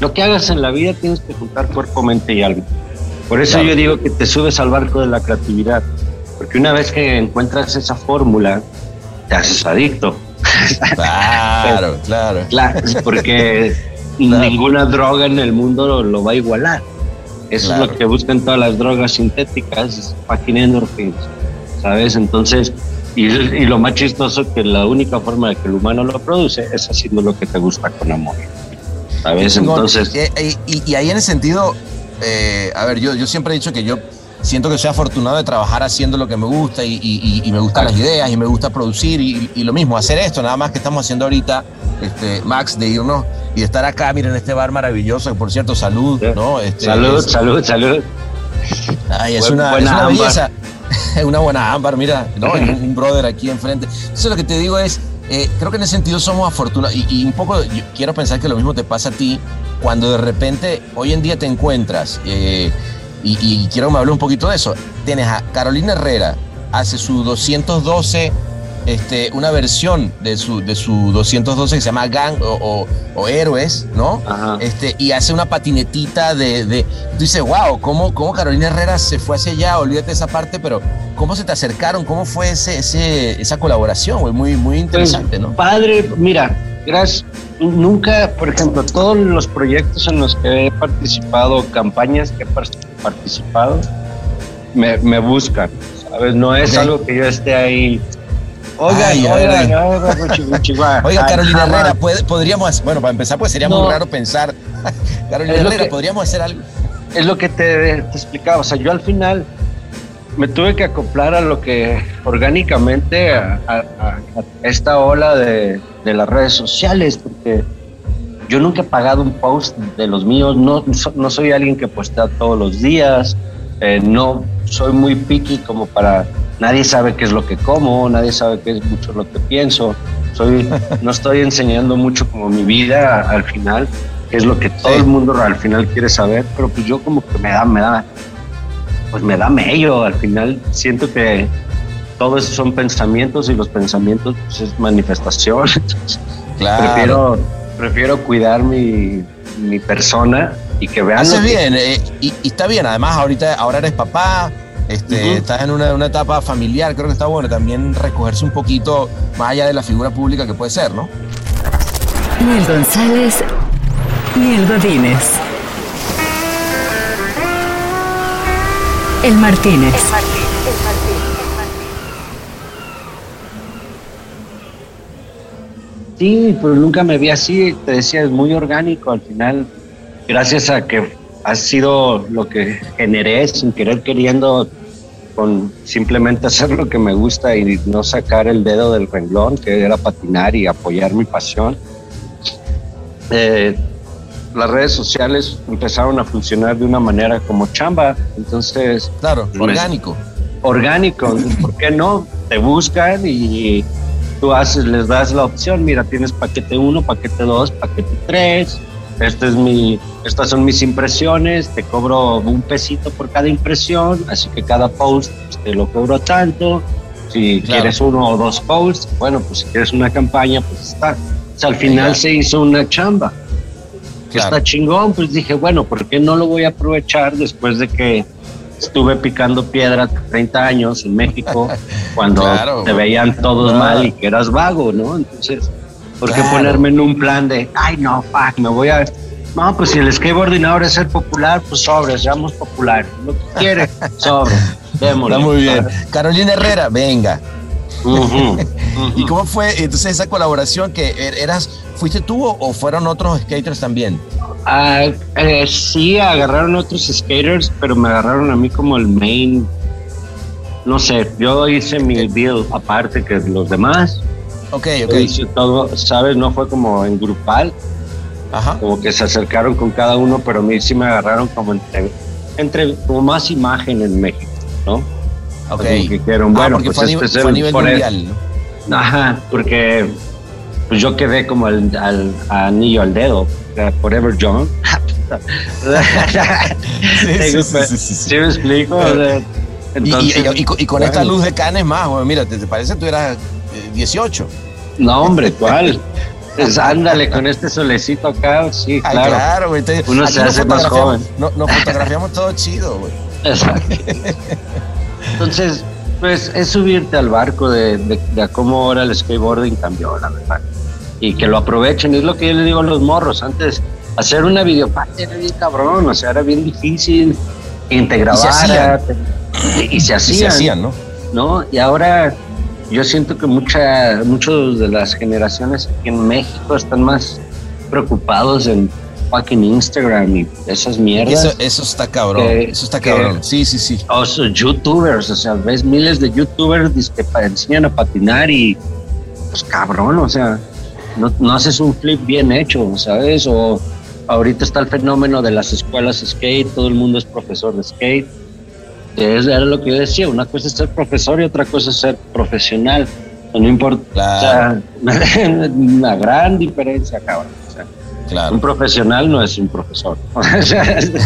lo que hagas en la vida tienes que juntar cuerpo, mente y alma. Por eso Claro. yo digo que te subes al barco de la creatividad, porque una vez que encuentras esa fórmula, te haces adicto. Claro, claro. Claro, porque Claro. ninguna droga en el mundo lo, lo va a igualar. Eso Claro. es lo que buscan todas las drogas sintéticas, fucking endorphins, ¿sabes? Entonces, y, y lo más chistoso que la única forma de que el humano lo produce es haciendo lo que te gusta con amor, ¿sabes? Entonces, Eh, eh, y, y ahí en ese sentido, eh, a ver, yo, yo siempre he dicho que yo siento que soy afortunado de trabajar haciendo lo que me gusta y, y- y- y me gustan las ideas y me gusta producir y, y lo mismo, hacer esto, nada más que estamos haciendo ahorita, este, Max, de irnos y de estar acá, miren, este bar maravilloso, que por cierto, salud, ¿no? Este, salud, es- salud, salud. Ay, es una, buena es una ámbar. belleza. Es una buena ámbar, mira, ¿no? Un, brother aquí enfrente. Eso lo que te digo es, eh, creo que en ese sentido somos afortunados y, y un poco yo quiero pensar que lo mismo te pasa a ti cuando de repente hoy en día te encuentras eh, y, y quiero que me hable un poquito de eso. Tienes a Carolina Herrera, hace su 212, este, una versión de su, de su 212 que se llama Gang o, o- o Héroes, ¿no? Ajá. este, y hace una patinetita de, de tú dices, wow, ¿cómo, ¿cómo Carolina Herrera se fue hacia allá? Olvídate esa parte, pero ¿cómo se te acercaron? ¿Cómo fue ese, ese, esa colaboración? güey? Muy, muy interesante, ¿no? Padre, mira, gracias. Nunca, por ejemplo, todos los proyectos en los que he participado, campañas que he par- participado, me, me buscan, ¿sabes? No es algo que yo esté ahí. Oigan, Ay, ay, oigan, ay. oigan. Oiga, Carolina. Herrera, ¿puede- podríamos, bueno, para empezar, pues sería muy raro pensar, Carolina Herrera, que- ¿podríamos hacer algo? es lo que te, te explicaba. O sea, yo al final me tuve que acoplar a lo que orgánicamente a- a esta ola de, de las redes sociales, porque yo nunca he pagado un post de los míos, no, no soy alguien que postea todos los días, eh, no soy muy picky como para nadie sabe qué es lo que como, nadie sabe qué es mucho lo que pienso. Soy, no estoy enseñando mucho como mi vida al final, que es lo que todo Sí. el mundo al final quiere saber, pero pues yo como que me da, me da, pues me da mello, al final siento que todo eso son pensamientos y los pensamientos pues es manifestación, Claro. prefiero, prefiero cuidar mi, mi persona y que vean Haces bien, eh, y, y está bien, además ahorita, ahora eres papá, este, estás en una, una etapa familiar, creo que está bueno también recogerse un poquito más allá de la figura pública que puede ser, ¿no? Ni el González, ni el Godínez. El Martínez. Sí, pero nunca me vi así, te decía, es muy orgánico al final, gracias a que ha sido lo que generé sin querer queriendo, con simplemente hacer lo que me gusta y no sacar el dedo del renglón, que era patinar y apoyar mi pasión. Eh, las redes sociales empezaron a funcionar de una manera como chamba, entonces Claro, Me- orgánico. orgánico, ¿por qué no? Te buscan y tú haces, les das la opción, mira, tienes paquete 1, paquete 2, paquete 3, este es mi, estas son mis impresiones, te cobro un pesito por cada impresión, así que cada post pues, te lo cobro tanto, si Claro. quieres uno o dos posts, bueno, pues si quieres una campaña, pues está. O sea, al final se hizo una chamba Claro. está chingón, pues dije, bueno, ¿por qué no lo voy a aprovechar después de que estuve picando piedra 30 años en México cuando Claro. te veían todos Ah. mal y que eras vago, ¿no? Entonces, ¿por qué Claro. ponerme en un plan de, ay, no, fuck, me voy a... No, pues si el skateboarding ahora es ser popular, pues sobre, seamos populares. Lo que quiere, sobre, démosle. Está muy bien. Carolina Herrera, venga. ¿Y cómo fue entonces esa colaboración que er- eras, fuiste tú o fueron otros skaters también? Ah, eh, sí, agarraron otros skaters, pero me agarraron a mí como el main. No sé, yo hice mi build aparte que los demás. Ok, Yo ok. hice todo, ¿sabes? No fue como en grupal, Ajá. como que se acercaron con cada uno, pero a mí sí me agarraron como entre, entre como más imagen en México, ¿no? Ok. Como que dijeron, Ah, bueno, pues fue a, este fue a nivel mundial, ¿no? Ajá, porque pues yo quedé como al, al anillo al dedo, eh, Forever John. Tengo- sí, sí, sí, sí. ¿Sí me explico? Y- entonces, y, y con- y con esta luz de canes más, güey, mira, te, te parece que tú eras eh, 18. No, hombre, ¿cuál? Pues ándale, con este solecito acá, sí, Ay, claro. claro, güey. te- Uno se hace más joven. no- Nos fotografiamos todo chido, güey. Exacto. Entonces, pues es subirte al barco de, de, de a cómo ahora el skateboarding cambió, la verdad. Y que lo aprovechen, es lo que yo le digo a los morros. Antes, hacer una videoparte era bien cabrón, o sea, era bien difícil. Y te Y se te- y, y se Y hacían. hacían, ¿no? ¿no? Y ahora yo siento que mucha, muchos de las generaciones aquí en México están más preocupados en fucking Instagram y esas mierdas. Eso, eso está cabrón. Que- eso está que- cabrón. Sí, sí, sí. O sea, youtubers, o sea, ves miles de youtubers que enseñan a patinar y pues cabrón, o sea, no, no haces un flip bien hecho, ¿sabes? O ahorita está el fenómeno de las escuelas skate, todo el mundo es profesor de skate. Es, era lo que yo decía, una cosa es ser profesor y otra cosa es ser profesional. No importa, Claro. o sea, una gran diferencia, cabrón. O sea, Claro. un profesional no es un profesor. O sea, es un De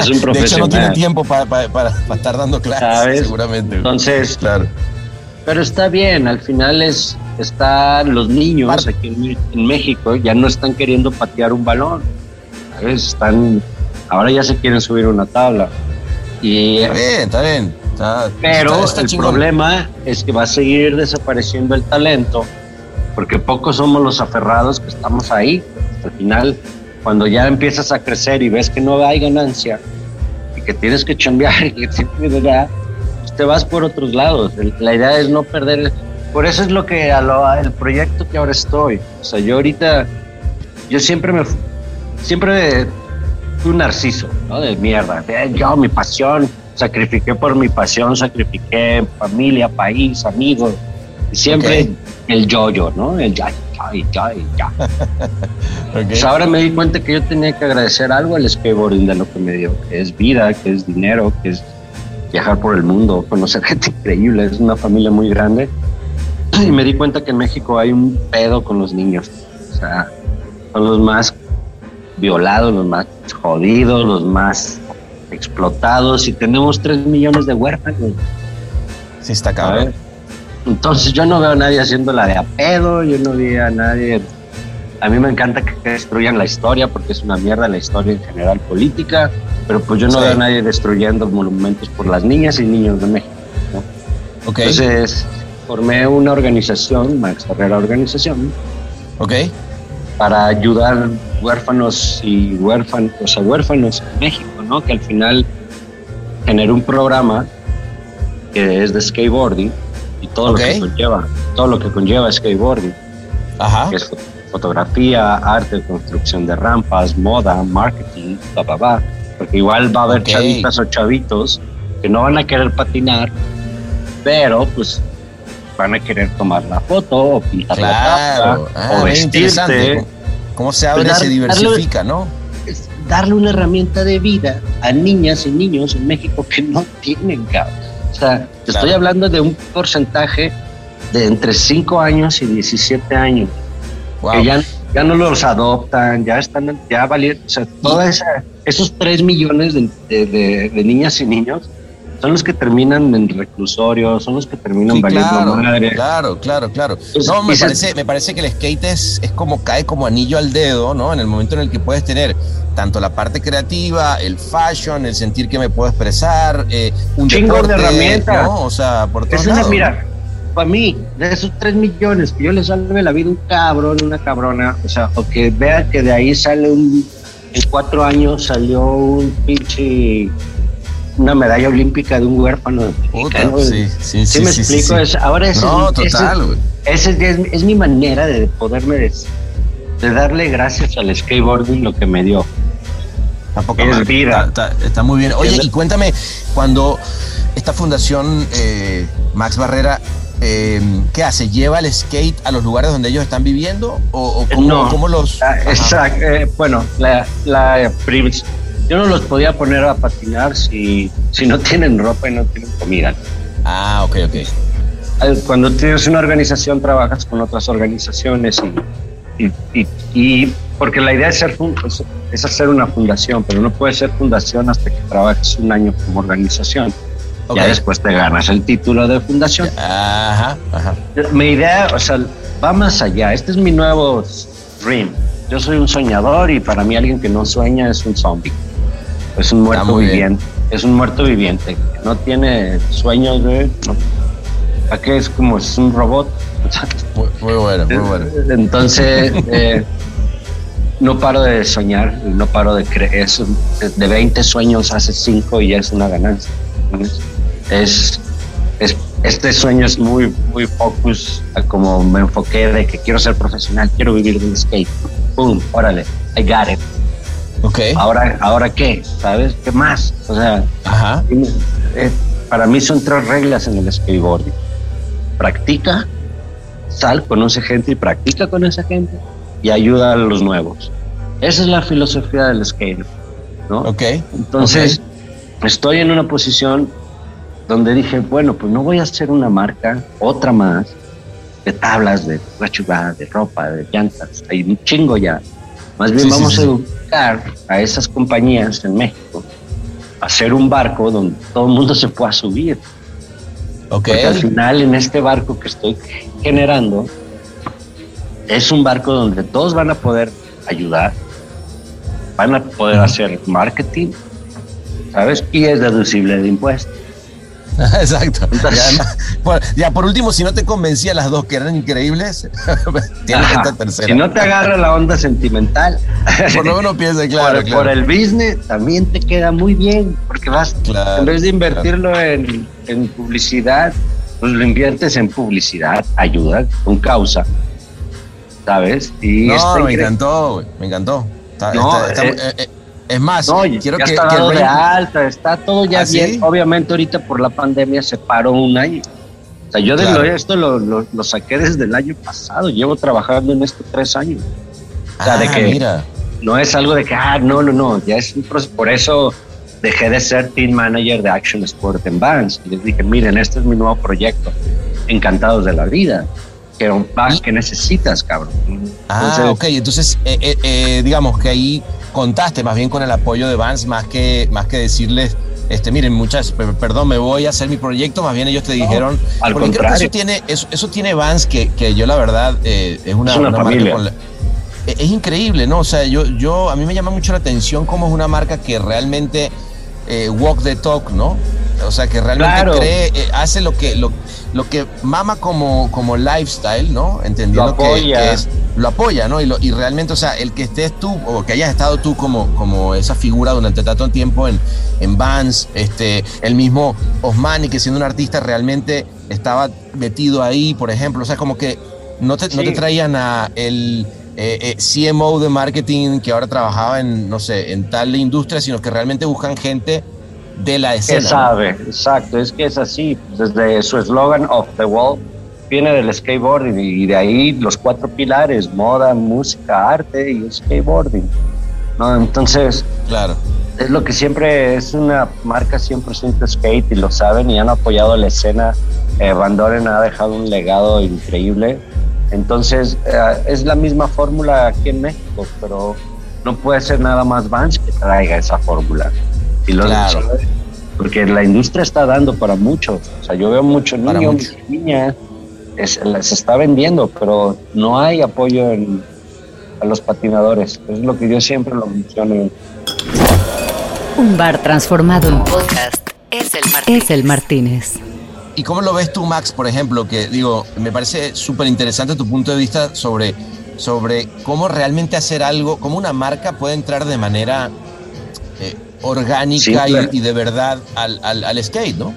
hecho, no profesional. tiene tiempo pa- pa- para, para estar dando clases, ¿Sabes? seguramente. Entonces, claro. Pero está bien, al final es están los niños Parte. aquí en, en México ya no están queriendo patear un balón, ¿sabes? Están ahora ya se quieren subir una tabla. Y Está bien, está bien. Está- pero está- está el chingón. problema es que va a seguir desapareciendo el talento porque pocos somos los aferrados que estamos ahí. Al final, cuando ya empiezas a crecer y ves que no hay ganancia y que tienes que chambear y que tienes que. Pues te vas por otros lados. La idea es no perder. Por eso es lo que a lo- el proyecto que ahora estoy. O sea, yo ahorita, yo siempre me, siempre fui un narciso, ¿no? De mierda. De, yo, mi pasión, sacrifiqué por mi pasión, sacrifiqué familia, país, amigos. Y siempre Ok. el yo-yo, ¿no? El ya, ya, ya, ya. Ok. Pues ahora me di cuenta que yo tenía que agradecer algo al skateboarding de lo que me dio, que es vida, que es dinero, que es viajar por el mundo, conocer gente increíble, es una familia muy grande. Y me di cuenta que en México hay un pedo con los niños. O sea, son los más violados, los más jodidos, los más explotados y tenemos tres millones de huérfanos. Sí, está cabrón. Entonces yo no veo a nadie haciéndola de a pedo, yo no vi a nadie... A mí me encanta que destruyan la historia porque es una mierda la historia en general política, pero pues yo no Sí. veo a nadie destruyendo monumentos por las niñas y niños de México. Entonces formé una organización, Max Herrera Organización, ok. para ayudar huérfanos y huérfanos, o sea, huérfanos en México, ¿no? Que al final generé un programa que es de skateboarding y todo lo que conlleva, todo lo que conlleva skateboarding, Ajá. que es fo- fotografía, arte, construcción de rampas, moda, marketing, bla, bla, bla. Porque igual va a haber Ok. chavitas o chavitos que no van a querer patinar, pero pues van a querer tomar la foto o pintar la Claro. tapa Ah, o vestirte. ¿Cómo- ¿Cómo se abre Pues se dar- diversifica, no? es darle una herramienta de vida a niñas y niños en México que no tienen, cabrón. O sea, te Claro. estoy hablando de un porcentaje de entre 5 años y 17 años, Wow. que ya, ya no los adoptan, ya están, ya valieron, o sea, toda esa, esos 3 millones de, de- de- de niñas y niños son los que terminan en reclusorio, son los que terminan Sí, valiendo claro, madre. claro, claro, claro. No, me parece, me parece que el skate es, es como cae como anillo al dedo, ¿no? En el momento en el que puedes tener tanto la parte creativa, el fashion, el sentir que me puedo expresar, eh, un Chingo de deporte, herramientas. ¿no? O sea, por todos Es una, lados. mira, para mí, de esos 3 millones, que yo le salve la vida a un cabrón, una cabrona, o sea, o que vea que de ahí sale un, en cuatro años salió un pinche, una medalla olímpica de un huérfano. Puta, sí, sí, sí, me sí, sí, explico? sí. Es- ahora ese, No, es, ese- total, güey. ese es, es mi manera de poderme, des- de darle gracias al skateboarding lo que me dio. Es vida. Está, está- está muy bien. Oye, y cuéntame, cuando esta fundación eh, Max Barrera, eh, ¿qué hace? ¿Lleva el skate a los lugares donde ellos están viviendo? ¿O, o cómo, No. cómo los.? Ah, exacto. eh, bueno, la, la yo no los podía poner a patinar si, si no tienen ropa y no tienen comida. Ah, ok, ok. Cuando tienes una organización, trabajas con otras organizaciones y, y, y- y- porque la idea es, ser es hacer una fundación, pero no puede ser fundación hasta que trabajes un año como organización. Ya después te ganas el título de fundación. Ajá, ajá. Mi idea, o sea, va más allá. Este es mi nuevo dream. Yo soy un soñador y para mí alguien que no sueña es un zombie. Es un muerto bien. viviente. Es un muerto viviente. No tiene sueños, güey. No. ¿A qué es como es un robot? Muy, muy bueno, muy bueno. Entonces, eh, no paro de soñar, no paro de creer. De 20 sueños hace 5 y ya es una ganancia. Es, es, este sueño es muy, muy focus a como me enfoqué de que quiero ser profesional, quiero vivir del skate. ¡Pum! Órale, I got it. Ok. Ahora, ¿ahora qué? ¿Sabes? ¿Qué más? O sea, Ajá. eh, para mí son tres reglas en el skateboarding. Practica, sal, conoce gente y practica con esa gente y ayuda a los nuevos. Esa es la filosofía del skate, ¿no? Ok. Entonces, estoy en una posición donde dije, bueno, pues no voy a hacer una marca, otra más, de tablas, de rachugada, de ropa, de llantas, hay un chingo ya. Más bien Sí, vamos sí. a educar a esas compañías en México a hacer un barco donde todo el mundo se pueda subir. Porque al final en este barco que estoy generando es un barco donde todos van a poder ayudar, van a poder hacer marketing, ¿sabes? Y es deducible de impuestos. Exacto. Entonces- Y además, por- ya por último, si no te convencía las dos que eran increíbles, tienes Ajá. esta tercera. Si no te agarra la onda sentimental, por lo menos piensa, claro, por, claro. por el business también te queda muy bien, porque vas, Claro, en vez de invertirlo en, en publicidad, pues lo inviertes en publicidad, ayuda, con causa, ¿sabes? Y No, me encantó, güey, me encantó. Está- No, está- está- eh, eh, eh, es más, No, quiero ya que, está que dado de alta, está todo ya ¿Ah, sí? bien. Obviamente ahorita por la pandemia se paró un año. O sea, yo de Claro. lo- esto lo, lo- lo saqué desde el año pasado. Llevo trabajando en esto tres años. O sea, de Ah, que mira. no es algo de que, ah, no, no, no, ya es un proceso. Por eso dejé de ser team manager de Action Sport en Vans. Y les dije, miren, este es mi nuevo proyecto. Encantados de la vida. Que, ah, ¿qué necesitas, cabrón? Ah, Entonces, ok, entonces eh, eh, eh, digamos que ahí contaste más bien con el apoyo de Vans más que, más que decirles, este, miren, muchas, per- perdón, me voy a hacer mi proyecto, más bien ellos te dijeron, al porque creo que contrario. eso tiene, eso, eso tiene Vans que, que yo la verdad eh, es una, Es una marca familia. con la- es es increíble, ¿no? O sea, yo, yo, a mí me llama mucho la atención cómo es una marca que realmente eh, walk the talk, ¿no? O sea, que realmente Claro. cree, eh, hace lo que, lo, lo que mama como, como lifestyle, ¿no? Entendiendo Lo que- es lo apoya, ¿no? Y, lo- y realmente, o sea, el que estés tú o que hayas estado tú como, como esa figura durante tanto tiempo en, en Vans, este, el mismo Osmani, que siendo un artista realmente estaba metido ahí, por ejemplo, o sea, como que no te, no te traían a el eh, eh, CMO de marketing que ahora trabajaba en, no sé, en tal industria, sino que realmente buscan gente de la que escena. ¿no? sabe, exacto, es que es así. Desde su eslogan Off the Wall viene del skateboarding y de ahí los cuatro pilares, moda, música, arte y skateboarding. ¿no? Entonces, Claro. es lo que siempre es una marca 100% skate y lo saben y han apoyado la escena. Eh, Van Doren ha dejado un legado increíble. Entonces, eh, es la misma fórmula aquí en México, pero no puede ser nada más Vans que traiga esa fórmula. Y lo Claro. porque la industria está dando para muchos. O sea, yo veo mucho Para niño, mucho. niña, es- se está vendiendo, pero no hay apoyo en- a los patinadores. Es lo que yo siempre lo menciono. Un bar transformado en podcast es el Martínez. Es el Martínez. ¿Y cómo lo ves tú, Max, por ejemplo? Que digo, me parece súper interesante tu punto de vista sobre, sobre cómo realmente hacer algo, cómo una marca puede entrar de manera eh, orgánica y, y de verdad al, al, al skate, ¿no?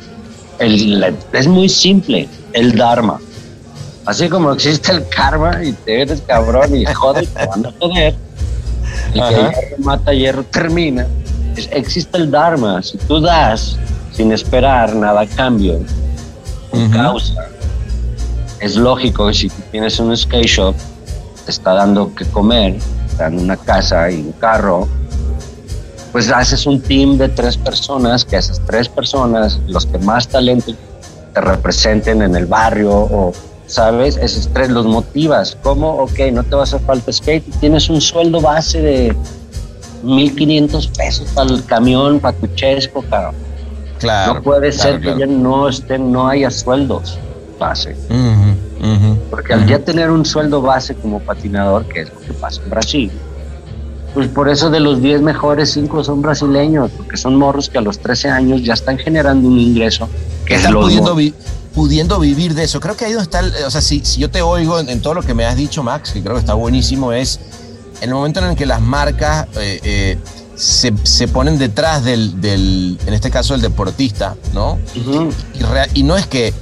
El- es muy simple, el Dharma. Así como existe el karma y te eres cabrón y joder, te van a joder. El que hierro mata, hierro termina. es- existe el Dharma. Si tú das sin esperar nada a cambio, con Ujú. causa, es lógico que si tienes un skate shop, te está dando que comer, te dan una casa y un carro, pues haces un team de tres personas, que esas tres personas, los que más talento te representen en el barrio o, ¿sabes? Esos tres los motivas. ¿Cómo? Ok, no te va a hacer falta skate, tienes un sueldo base de 1.500 pesos para el camión, para tu chesco, cabrón. Claro. no puede claro, ser claro. que ya no estén, no haya sueldos base. Ujú, ujú, Porque al ujú. ya tener un sueldo base como patinador, que es lo que pasa en Brasil, pues por eso de los 10 mejores, 5 son brasileños, porque son morros que a los 13 años ya están generando un ingreso que es están pudiendo, vi- pudiendo vivir de eso. Creo que ahí donde está, el- o sea, si, si yo te oigo en, en todo lo que me has dicho, Max, que creo que está buenísimo, es en el momento en el que las marcas eh, eh, se, se ponen detrás del, del, en este caso, el deportista, ¿no? Y no es que,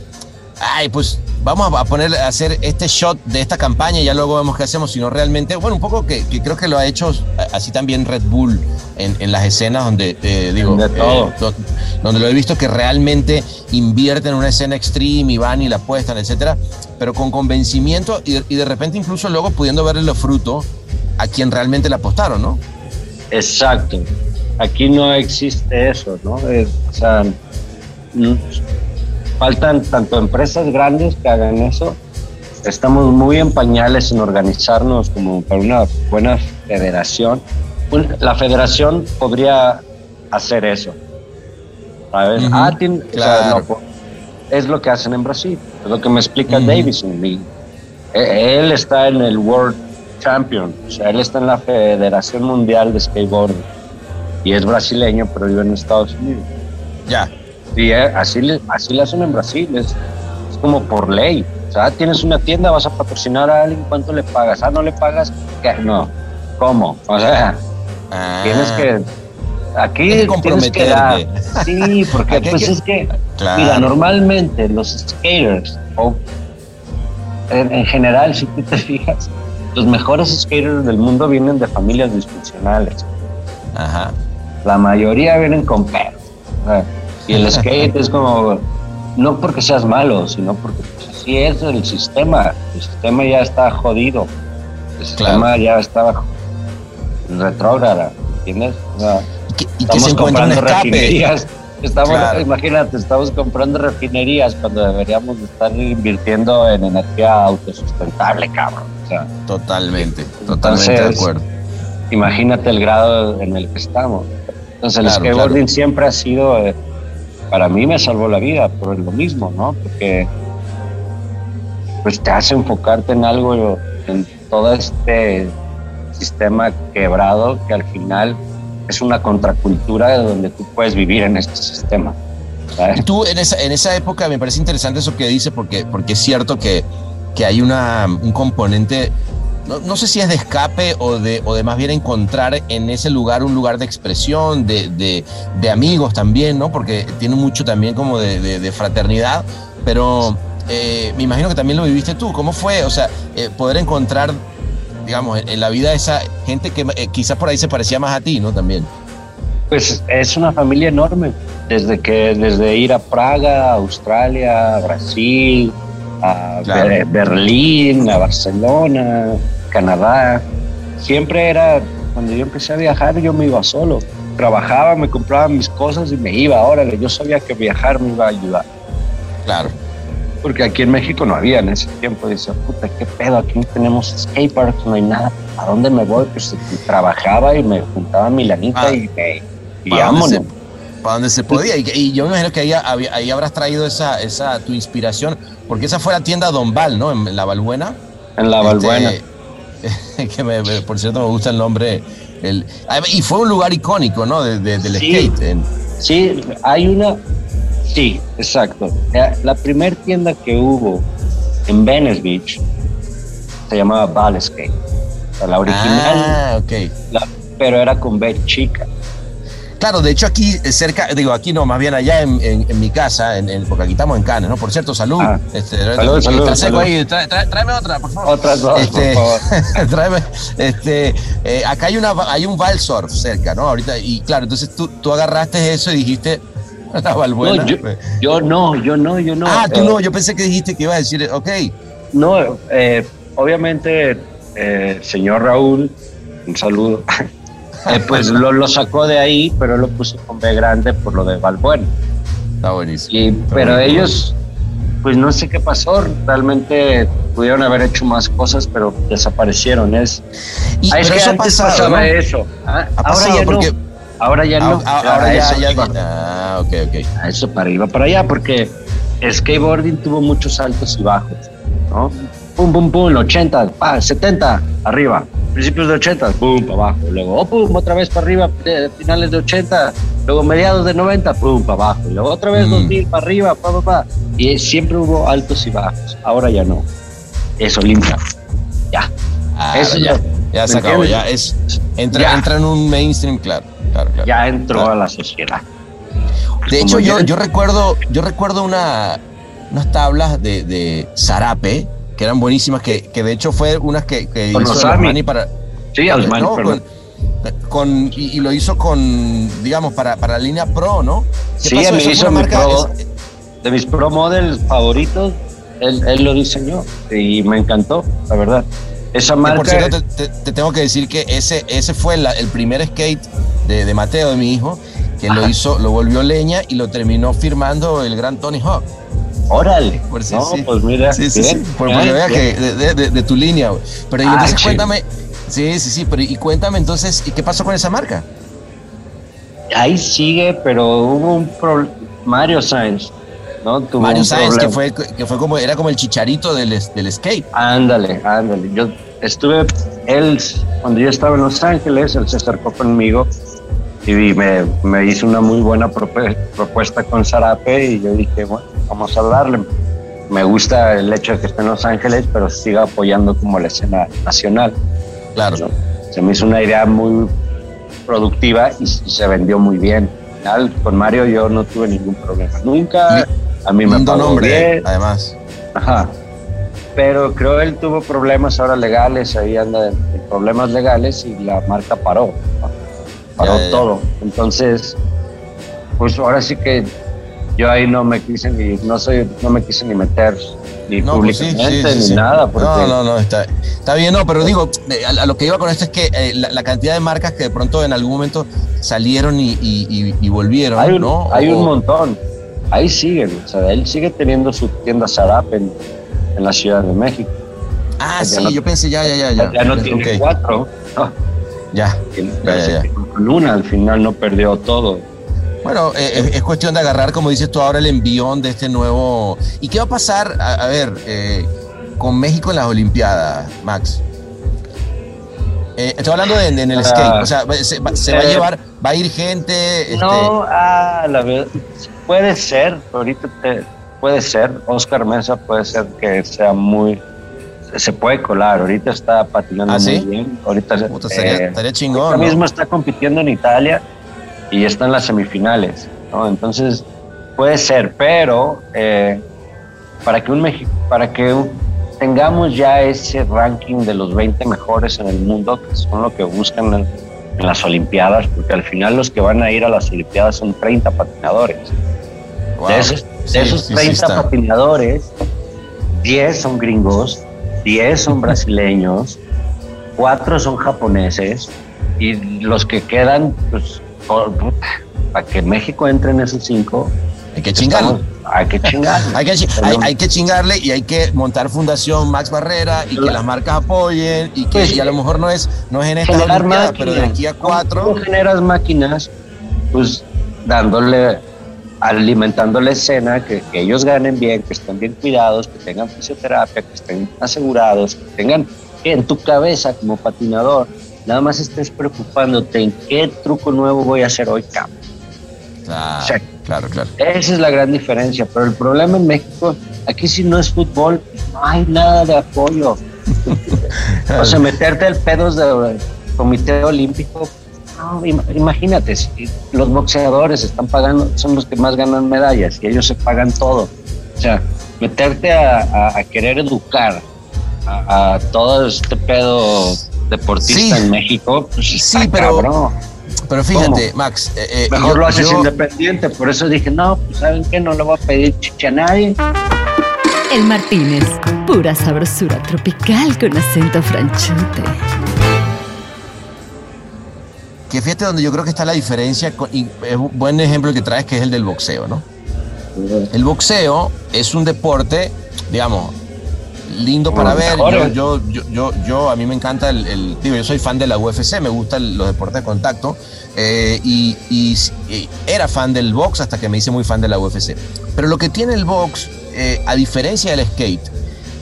ay, pues vamos a poner, a hacer este shot de esta campaña y ya luego vemos qué hacemos, sino realmente, bueno, un poco que, que creo que lo ha hecho eh, así también Red Bull en, en las escenas donde, eh, digo, De todo. eh, do- donde lo he visto que realmente invierten en una escena extreme y van y la apuestan, etcétera, pero con convencimiento y, y de repente incluso luego pudiendo verle los frutos a quien realmente le apostaron, ¿no? Exacto. Aquí no existe eso, ¿no? Es- o sea, faltan tanto empresas grandes que hagan eso. Estamos muy en pañales en organizarnos como para una buena federación. La federación podría hacer eso. ¿Sabes? Ujú, Ah, tiene- o sea, claro. no, po- es lo que hacen en Brasil. Es lo que me explica Ujú. Davison. Y, eh, él está en el World Champion, o sea, él está en la Federación Mundial de Skateboarding y es brasileño, pero vive en Estados Unidos. Ya. Y eh, así, así le hacen en Brasil, es, es como por ley. O sea, tienes una tienda, vas a patrocinar a alguien, ¿cuánto le pagas? Ah, no le pagas, ¿Qué? no. ¿Cómo? O sea, Ah, tienes que. Aquí Hay que tienes que dar. Sí, porque pues que- es que. Claro. Mira, normalmente los skaters, o en, en general, si tú te fijas, los mejores skaters del mundo vienen de familias disfuncionales. Ajá. La mayoría vienen con perros. Y el skate es como, no porque seas malo, sino porque pues, así es el sistema. El sistema ya está jodido. El sistema ya está retrógrada, ¿entiendes? O sea, Y que, y que estamos comprando refinerías. Estamos, Claro. Imagínate, estamos comprando refinerías cuando deberíamos de estar invirtiendo en energía autosustentable, cabrón. O sea, Totalmente, totalmente de acuerdo. imagínate el grado en el que estamos. Entonces, el skateboarding siempre ha sido, eh, para mí me salvó la vida por lo mismo, ¿no? Porque pues te hace enfocarte en algo, en todo este sistema quebrado que al final es una contracultura de donde tú puedes vivir en este sistema. tú en esa, en esa época me parece interesante eso que dice porque, porque es cierto que, que hay una, un componente, no, no sé si es de escape o de, o de más bien encontrar en ese lugar un lugar de expresión, de, de, de amigos también, ¿no? Porque tiene mucho también como de, de- fraternidad, pero eh, me imagino que también lo viviste tú. ¿Cómo fue? O sea, eh, poder encontrar, digamos, en, la vida esa gente que eh, quizás por ahí se parecía más a ti, ¿no? También. Pues es una familia enorme, desde que desde ir a Praga, Australia, Brasil, a Claro. Ber- Berlín, a Barcelona, Canadá. Siempre era, cuando yo empecé a viajar, yo me iba solo. Trabajaba, me compraba mis cosas y me iba. Órale, yo sabía que viajar me iba a ayudar. Claro. Porque aquí en México no había en ese tiempo. Dice, puta, qué pedo, aquí no tenemos skateparks, no hay nada. ¿A dónde me voy? Pues trabajaba y me juntaba mi lanita Ah, y me... Y ¿para dónde vámonos. Para donde se podía. Y, y yo me imagino que ahí, ahí habrás traído esa, esa tu inspiración, porque esa fue la tienda Don Val, ¿no? En la Balbuena. En la Balbuena. Este, que me- por cierto me gusta el nombre. El, ah, y fue un lugar icónico, ¿no? De- de- del Sí. skate. en- Sí, hay una. Sí, exacto. Eh, La primer tienda que hubo en Venice Beach se llamaba Ball Skate. O sea, la original, Ah, ok. la- pero era con B chica. Claro, de hecho aquí eh, cerca, digo aquí no, más bien allá en, en- en mi casa, en, porque aquí estamos en Cannes, ¿no? Por cierto, salud. Ah. Este, Salud, salud, ahí, trae- trae- tráeme otra, por favor. Otras dos, Este, por favor. tráeme, este, eh, acá hay, una, hay un Valsurf cerca, ¿no? Ahorita, y claro, entonces tú, tú agarraste eso y dijiste. No, yo, yo no, yo no, yo no. ah, tú Eh, no, yo pensé que dijiste que ibas a decir, ok, No, eh, obviamente, eh, señor Raúl, un saludo, eh, pues lo, lo sacó de ahí, pero lo puso con B grande por lo de Valbuena. está buenísimo. Y, Está pero buenísimo. ellos, pues no sé qué pasó, realmente pudieron haber hecho más cosas, pero desaparecieron. Es, Y- Ah, es pero que eso antes pasado, pasaba ¿no? eso. Ah, Ha ahora ya porque- no. Ahora ya no. Ah, ah, ahora A ya, eso ya, iba. ah, ok, ok. eso para arriba, para allá, porque skateboarding tuvo muchos altos y bajos, ¿no? Pum, pum, pum, 80, pa, 70, arriba. Principios de 80, pum, para abajo. Luego, oh, pum, otra vez para arriba, finales de 80. Luego, mediados de 90, pum, para abajo. Y luego, otra vez Mm. 2000, para arriba, pa, pa, pa. Y siempre hubo altos y bajos. Ahora ya no. Eso limpia. Ya. Ah, Eso ya, ya- se ¿me acabó, entiendes? ya es entra, Ya. entra en un mainstream, claro, claro, claro. Ya entró Claro. a la sociedad. De hecho, yo, yo recuerdo, yo recuerdo una, unas tablas de, de Zarape que eran buenísimas, que, que de hecho fue unas que, que Con hizo. Armani para. Sí, Osmani, no, con, con- y, y lo hizo con, digamos, para, para la línea Pro, ¿no? ¿Qué Sí, me hizo mi marca- pro, es- de mis pro models favoritos, él, él lo diseñó y me encantó, la verdad. Esa marca, por cierto, te, te- te tengo que decir que ese, ese fue la- el primer skate de, de Mateo, de mi hijo, que lo Ajá. hizo, lo volvió leña y lo terminó firmando el gran Tony Hawk. Órale. Por si- no, sí. pues mira, Sí, sí, bien, sí. Por, bien, que de, de- de- de tu línea, güey. Pero Ah, entonces sí. cuéntame. Sí, sí, sí, pero y cuéntame entonces, ¿y qué pasó con esa marca? Ahí sigue, pero hubo un problema. Mario Sainz, ¿no? Tuvo Mario Sáenz, que fue, que fue como, era como el chicharito del, del skate. Ándale, ándale. Yo estuve, él, cuando yo estaba en Los Ángeles, él se acercó conmigo y me, me hizo una muy buena propuesta con Zarape y yo dije, bueno, vamos a hablarle. Me gusta el hecho de que esté en Los Ángeles, pero siga apoyando como la escena nacional. Claro. ¿no? Se me hizo una idea muy productiva y, y se vendió muy bien. Al final, con Mario yo no tuve ningún problema. Nunca. A mí me pagó nombre, bien. además. Ajá. Pero creo él tuvo problemas ahora legales, ahí anda en problemas legales y la marca paró. ¿no? Paró Ya, ya, ya. todo. Entonces, pues ahora sí que yo ahí no me quise ni, no soy, no me quise ni meter ni No, pues sí, públicamente sí, sí, ni nada. Porque, No, no, no, está, está bien, no, pero digo, eh, a, a lo que iba con esto es que eh, la, la cantidad de marcas que de pronto en algún momento salieron y, y- y- y volvieron, Hay un, ¿no? hay O- un montón. Ahí siguen. O sea, él sigue teniendo su tienda Sarap en, en la Ciudad de México. Ah, sí, no- yo pensé, ya, ya, ya, ya. Ya, no tiene cuatro. No, ya. Ya, ya, ya. con una al final no perdió todo. Bueno, eh, es, es cuestión de agarrar, como dices tú ahora, el envión de este nuevo. ¿Y qué va a pasar, a, a ver, eh, con México en las Olimpiadas, Max? Eh, estoy hablando de, de- en el Ah. skate, o sea, se, va, se va a Eh, llevar, va a ir gente. este, No, ah, la verdad, puede ser, ahorita te- puede ser, Oscar Mesa puede ser que sea muy, se puede colar, ahorita está patinando ¿Ah, sí? muy bien, ahorita puta, estaría, eh, estaría ahorita chingón. ¿no? mismo está compitiendo en Italia y está en las semifinales, ¿no? Entonces puede ser, pero eh, para que un Meji- para que tengamos ya ese ranking de los 20 mejores en el mundo, que son lo que buscan en, en las Olimpiadas, porque al final los que van a ir a las Olimpiadas son 30 patinadores. Wow. De esos, de Sí, esos sí, sí 30 está. patinadores, 10 son gringos, 10 son brasileños, 4 son japoneses y los que quedan, pues, por- para que México entre en esos 5, Hay que chingarle. hay que chingar. Hay que, hay, hay que chingarle y hay que montar Fundación Max Barrera y que las marcas apoyen y que Pues, y a lo mejor no es, no es en esta pero de aquí a cuatro. ¿Cómo generas máquinas? Pues dándole, alimentando la escena, que, que ellos ganen bien, que estén bien cuidados, que tengan fisioterapia, que estén asegurados, que tengan que en tu cabeza como patinador, nada más estés preocupándote en qué truco nuevo voy a hacer hoy. Claro, Sí. claro, claro. Esa es la gran diferencia, pero el problema en México, aquí si no es fútbol, no hay nada de apoyo. o sea, meterte al pedos del Comité Olímpico, No, im- imagínate, si los boxeadores están pagando, son los que más ganan medallas y ellos se pagan todo. O sea, meterte a, a- a querer educar a, a todo este pedo deportista Sí. en México, pues Sí, está pero- cabrón. Pero fíjate, Max. eh, eh, Mejor yo- lo haces yo- independiente, por eso dije, no, pues ¿saben qué? No le voy a pedir chicha a nadie. El Martínez, pura sabrosura tropical con acento franchute. Que fíjate donde yo creo que está la diferencia, y es un buen ejemplo que traes, que es el del boxeo, ¿no? El boxeo es un deporte, digamos, lindo para ver. Yo, yo, yo, yo, yo- a mí me encanta el, el- digo, yo soy fan de la UFC, me gustan los deportes de contacto eh, y, y- y era fan del box hasta que me hice muy fan de la UFC. Pero lo que tiene el box, eh, a diferencia del skate,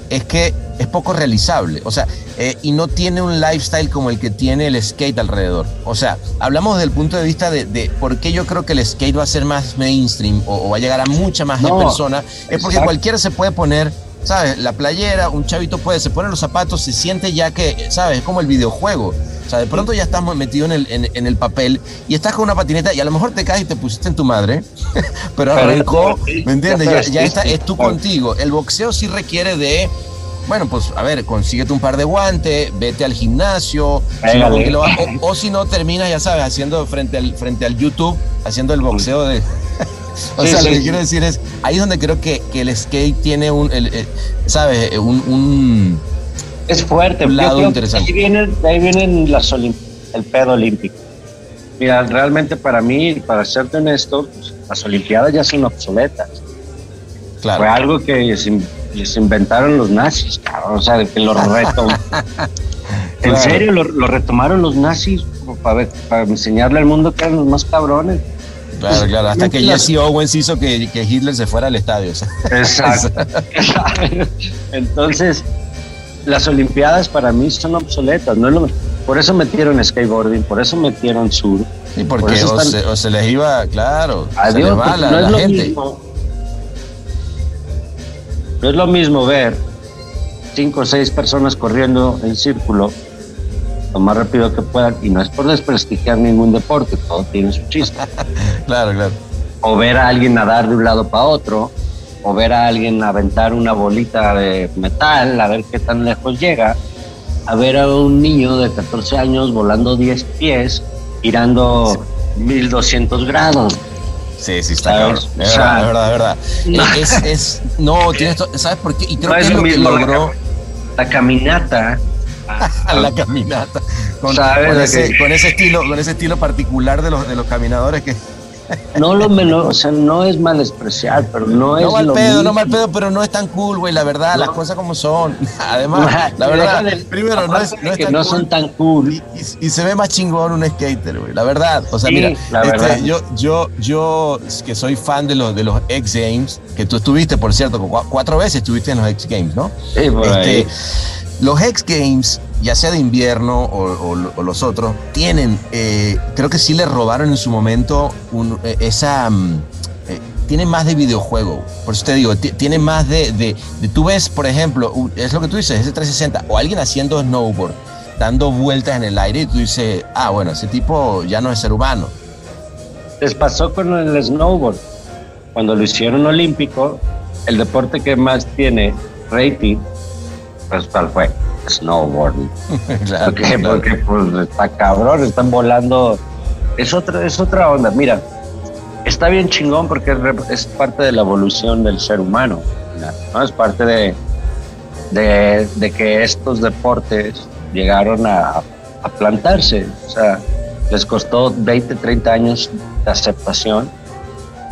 es que es poco realizable. O sea, eh, y no tiene un lifestyle como el que tiene el skate alrededor. O sea, hablamos desde el punto de vista de, de por qué yo creo que el skate va a ser más mainstream o, o va a llegar a mucha más No, personas. Es porque exacto. cualquiera se puede poner, ¿sabes? La playera, un chavito puede, se pone los zapatos, se siente ya que, ¿sabes? Es como el videojuego. O sea, de pronto ya estás metido en el, en, en el papel y estás con una patineta y a lo mejor te caes y te pusiste en tu madre, pero arrancó, ¿me entiendes? ya está, es tú contigo. El boxeo sí requiere de, bueno, pues a ver, consíguete un par de guantes, vete al gimnasio, lo o, o si no terminas, ya sabes, haciendo frente al, frente al YouTube, haciendo el boxeo de... o Sí, sea, sí, lo que sí. quiero decir es, ahí es donde creo que, que el skate tiene un, el, eh, ¿sabes? Un, un- Es fuerte. Un lado interesante. Ahí vienen, de ahí vienen las olim- el pedo olímpico. Mira, realmente para mí, para serte honesto, pues, las Olimpiadas ya son obsoletas. Fue claro. algo que se, in- les inventaron los nazis, cabrón, o sea, de que lo retomaron. en Claro. serio, lo, lo retomaron los nazis para, ver- para enseñarle al mundo que eran los más cabrones. Claro, claro, hasta que Jesse Owens hizo que, que Hitler se fuera al estadio. Exacto. Entonces, las Olimpiadas para mí son obsoletas. No es lo- por eso metieron skateboarding, por eso metieron sur. Sí, Por porque eso o, están- se, o se les iba, claro, se Adiós, les va porque la, no es la lo gente. mismo. No es lo mismo ver cinco o seis personas corriendo en círculo lo más rápido que puedan, y no es por desprestigiar ningún deporte, todo tiene su chiste. Claro, claro. o ver a alguien nadar de un lado para otro, o ver a alguien aventar una bolita de metal, a ver qué tan lejos llega, a ver a un niño de 14 años volando 10 pies, girando 1200 grados. Sí, sí, está ¿Sabes? cabrón. O Es sea, verdad, es verdad, es verdad. no. Es, es- no, tienes ¿sabes por qué? Y creo No que es lo que mismo la logró La caminata. a la caminata. Con, ¿Sabes? con ese, que- con ese estilo, con ese estilo particular de los, de los caminadores que No lo menos, o sea, no es mal despreciar, pero no es no mal lo pedo, mismo. no mal pedo, pero no es tan cool, güey, la verdad, las cosas como son. Además, la verdad, primero no es, no es que tan no cool. son tan cool. Y, y- y se ve más chingón un skater, güey. La verdad. O sea, Sí, mira, la este, verdad. yo, yo, yo que soy fan de los, de los X Games, que tú estuviste, por cierto, cu- cuatro veces estuviste en los X Games, ¿no? Sí, por ahí. Los X Games, ya sea de invierno o, los otros, tienen, eh, creo que sí le robaron en su momento un- eh, esa... mm, eh, tiene más de videojuego, por eso te digo, ti- tiene más de, de, de- Tú ves, por ejemplo, es lo que tú dices, ese 360, o alguien haciendo snowboard, dando vueltas en el aire, y tú dices, ah, bueno, ese tipo ya no es ser humano. Les pasó con el snowboard. Cuando lo hicieron olímpico, el deporte que más tiene rating, pues ¿cuál fue? Snowboarding. Claro, ¿Por qué? claro. Porque pues está cabrón, están volando. Es otra, es otra onda. Mira, está bien chingón porque es, es parte de la evolución del ser humano. ¿no? Es parte de, de, de que estos deportes llegaron a, a plantarse. O sea, les costó 20, 30 años de aceptación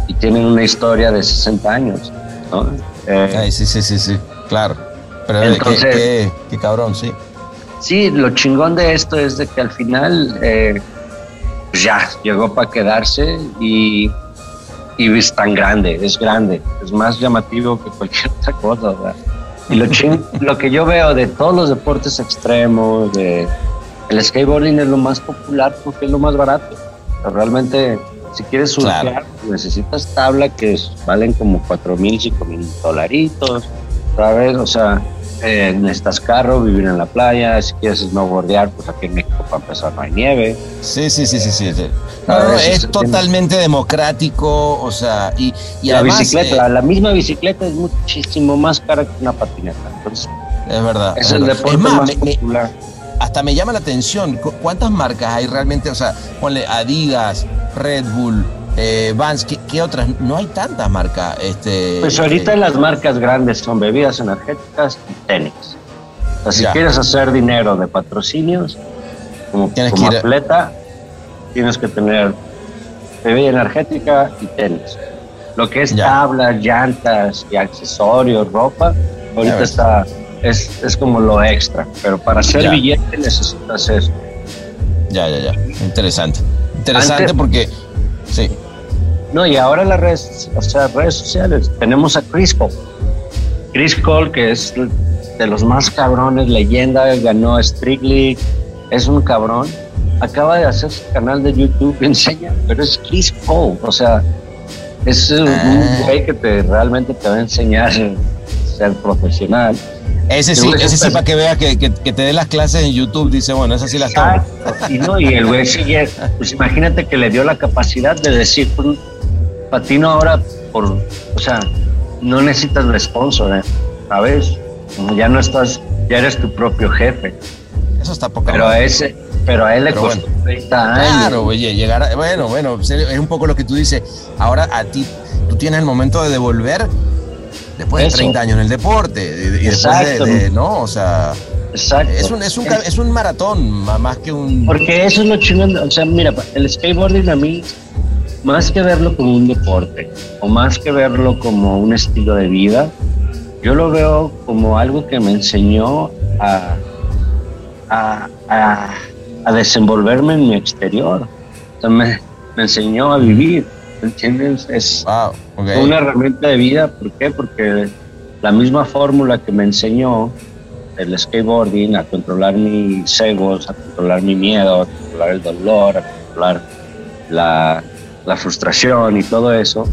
y tienen una historia de 60 años. ¿no? Eh, Ay, sí, sí, sí, sí, claro. Pero Entonces- qué, qué- qué cabrón, sí. Sí, lo chingón de esto es de que al final eh, pues ya llegó para quedarse y, y es tan grande, es grande, es más llamativo que cualquier otra cosa. ¿verdad? Y lo, ching- lo que yo veo de todos los deportes extremos, de, el skateboarding es lo más popular porque es lo más barato. O sea, realmente, si quieres surfear, Claro. necesitas tabla que valen como 4 mil, 5 mil dolaritos, ¿sabes? O sea, eh, necesitas carro, vivir en la playa, si quieres snowboardear, pues aquí en México para empezar no hay nieve. Sí, sí, sí, sí, sí. sí. No, es tiene- totalmente democrático, o sea, y, y la además, bicicleta, eh, la, misma bicicleta es muchísimo más cara que una patineta. Entonces, es verdad. es es el verdad. deporte Es más, más me- me- popular. hasta me llama la atención, cu- ¿cuántas marcas hay realmente? O sea, ponle Adidas, Red Bull, eh, Vans, ¿qué, qué otras? No hay tantas marcas. Este, Pues ahorita eh, las marcas grandes son bebidas energéticas y tenis. O sea, si quieres hacer dinero de patrocinios, como, Tienes como atleta, tienes que tener bebida energética y tenis. Lo que es Ya. tablas, llantas y accesorios, ropa, ahorita está, es, es como lo extra. Pero para hacer Ya. billete necesitas eso. Ya, ya, ya. Interesante. Interesante Antes- porque, sí, No, y ahora las redes, o sea, redes sociales. Tenemos a Chris Cole. Chris Cole, que es de los más cabrones, leyenda, ganó League, es un cabrón. Acaba de hacer su canal de YouTube, enseña, pero es Chris Cole, o sea, es un Ah. güey que te, realmente te va a enseñar a ser profesional. Ese sí, ese sí para que vea que, que- que te dé las clases en YouTube, dice, bueno, esas sí las tomo. Y, no, y el güey sigue, pues imagínate que le dio la capacidad de decir, pues, patino ahora por, o sea, no necesitas de sponsor, ¿eh? ¿sabes? Ya no estás, ya eres tu propio jefe. Eso está poca Pero a ese, pero a él le Pero costó 30 años. Claro, oye, llegar a- bueno, bueno, es un poco lo que tú dices. Ahora a ti, tú tienes el momento de devolver después de Eso. 30 años en el deporte. Y, después Exacto. de, de- ¿no? O sea, Exacto. es un, es un, es un maratón ma- más que un... Porque eso es lo chingón. O sea, mira, el skateboarding a mí, más que verlo como un deporte o más que verlo como un estilo de vida, yo lo veo como algo que me enseñó a, a, a- a desenvolverme en mi exterior. O sea, me, me enseñó a vivir. ¿Entiendes? Es Wow, ok. una herramienta de vida. ¿Por qué? Porque la misma fórmula que me enseñó el skateboarding a controlar mis egos, a controlar mi miedo, a controlar el dolor, a controlar la, la frustración y todo eso,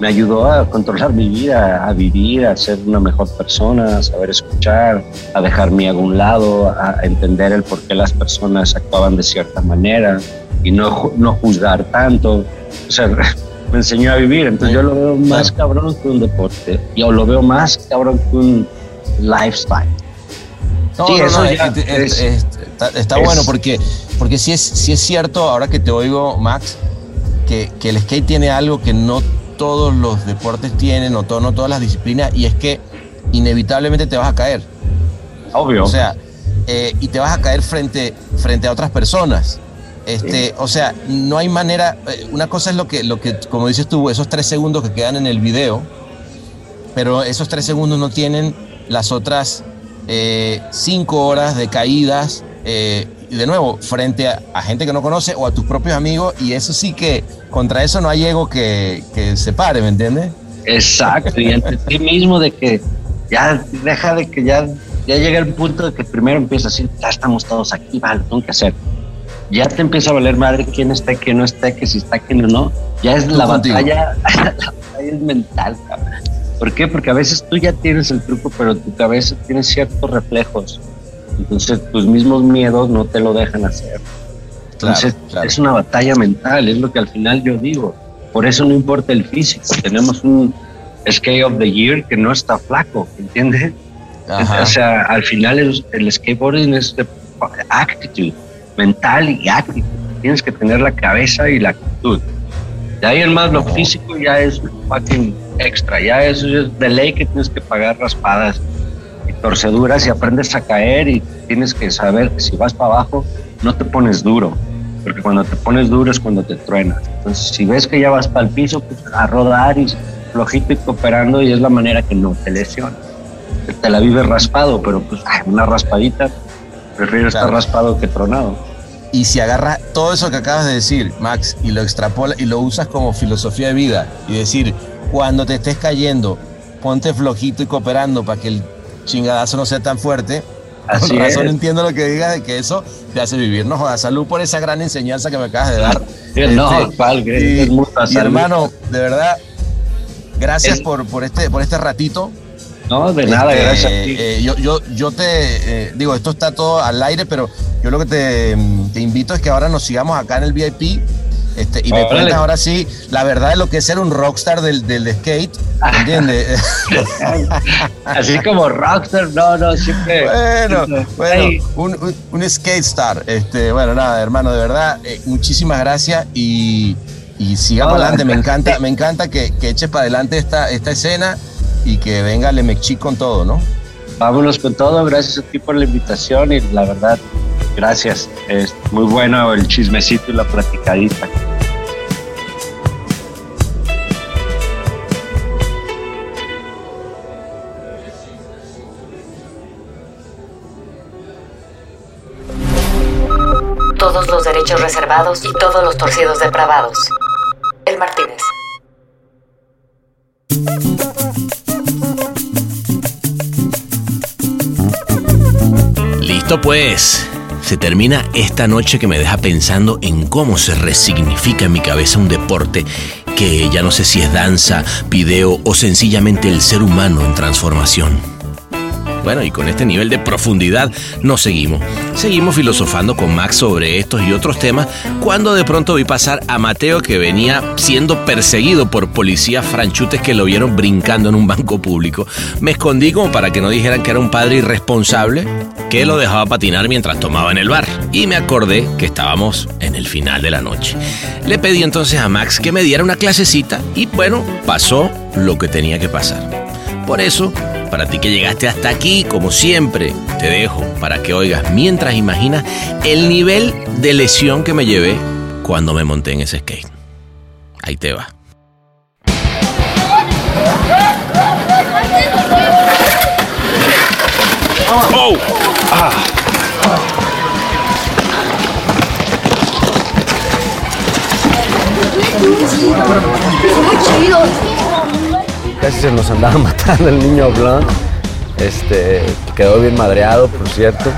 me ayudó a controlar mi vida, a vivir, a ser una mejor persona, a saber escuchar, a dejar mi ego a un lado, a entender el por qué las personas actuaban de cierta manera y no, no juzgar tanto. O sea, me enseñó a vivir, entonces yo lo veo más cabrón que un deporte, yo lo veo más cabrón que un lifestyle. No, Sí, no, eso no, ya es- es- es- es- está, está es- bueno porque, porque sí, es, sí es cierto, ahora que te oigo, Max, que, que el skate tiene algo que no todos los deportes tienen o to- no todas las disciplinas y es que inevitablemente te vas a caer. Obvio. O sea, eh, y te vas a caer frente, frente a otras personas. Este, O sea, no hay manera. eh, Una cosa es lo que, lo que, como dices tú, esos tres segundos que quedan en el video, pero esos tres segundos no tienen las otras eh, cinco horas de caídas. eh, y de nuevo, frente a, a gente que no conoce o a tus propios amigos, y eso sí que contra eso no hay ego que, que se pare, ¿me entiendes? Exacto, y ante ti mismo de que ya deja de que ya, ya llega el punto de que primero empieza a decir, ya estamos todos aquí, vale, tengo que hacer. Ya te empieza a valer madre quién está, quién no está, que si está, quién no. Ya es la contigo. batalla, la batalla es mental, cabrón. ¿Por qué? Porque a veces tú ya tienes el truco, pero tu cabeza tiene ciertos reflejos. Entonces tus mismos miedos no te lo dejan hacer. Entonces Claro, claro. es una batalla mental, es lo que al final yo digo. Por eso no importa el físico. Tenemos un skate of the year que no está flaco, ¿entiendes? Ajá. O sea, al final el, el skateboarding es de actitud, mental y actitud. Tienes que tener la cabeza y la actitud. De ahí en más lo físico ya es fucking extra, ya eso es de ley que tienes que pagar raspadas y torceduras y aprendes a caer y tienes que saber que si vas para abajo no te pones duro, porque cuando te pones duro es cuando te truenas. Entonces, si ves que ya vas para el piso, pues a rodar y flojito y cooperando y es la manera que no te lesionas. Te la vives raspado, pero pues una raspadita, prefiero estar Claro. raspado que tronado. Y si agarras todo eso que acabas de decir, Max, y lo extrapola y lo usas como filosofía de vida y decir, cuando te estés cayendo, ponte flojito y cooperando para que el chingadazo no sea tan fuerte. Así Con razón es. entiendo lo que digas de que eso te hace vivir. No jodas, salud por esa gran enseñanza que me acabas de dar. No, Este, pal, y, es mucha y hermano, de verdad, gracias Es- por, por, este, por este ratito. No, de nada, Este, gracias a ti. eh, yo, yo, yo te eh, digo, esto está todo al aire, pero yo lo que te, te invito es que ahora nos sigamos acá en el VIP. Este, y me cuentas ahora sí la verdad de lo que es ser un rockstar del, del skate, ¿entiendes? Así como rockstar, no, no, siempre. Bueno, bueno, un, un, un skate star. Este, bueno, nada, hermano, de verdad, eh, muchísimas gracias y, y sigamos adelante. Me encanta, me encanta que, que eches para adelante esta, esta escena y que venga Lemexchi con todo, ¿no? Vámonos con todo, gracias a ti por la invitación y la verdad, gracias. Es muy bueno el chismecito y la platicadita. Todos los derechos reservados y todos los torcidos depravados. El Martínez. Pues. Se termina esta noche que me deja pensando en cómo se resignifica en mi cabeza un deporte que ya no sé si es danza, video o sencillamente el ser humano en transformación. Bueno, y con este nivel de profundidad nos seguimos. Seguimos filosofando con Max sobre estos y otros temas cuando de pronto vi pasar a Mateo que venía siendo perseguido por policías franchutes que lo vieron brincando en un banco público. Me escondí como para que no dijeran que era un padre irresponsable que lo dejaba patinar mientras tomaba en el bar. Y me acordé que estábamos en el final de la noche. Le pedí entonces a Max que me diera una clasecita y bueno, pasó lo que tenía que pasar. Por eso, para ti que llegaste hasta aquí, como siempre, te dejo para que oigas mientras imaginas el nivel de lesión que me llevé cuando me monté en ese skate. Ahí te va. Oh. Casi se nos andaba matando el niño Blanc. Este, quedó bien madreado, por cierto.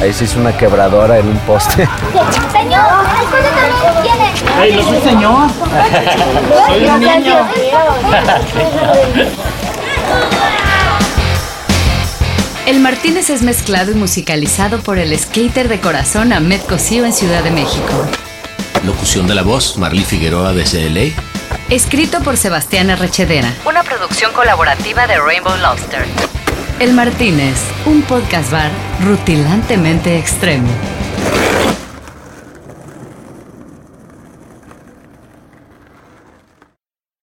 Ahí se hizo una quebradora en un poste. Señor, el coche también tiene. Ay, no soy señor. Soy un niño. El Martínez es mezclado y musicalizado por el skater de corazón Ahmed Cosío en Ciudad de México. Locución de la voz, Marley Figueroa desde LA. Escrito por Sebastián Arrechedera. Una producción colaborativa de Rainbow Lobster. El Martínez, un podcast bar rutilantemente extremo.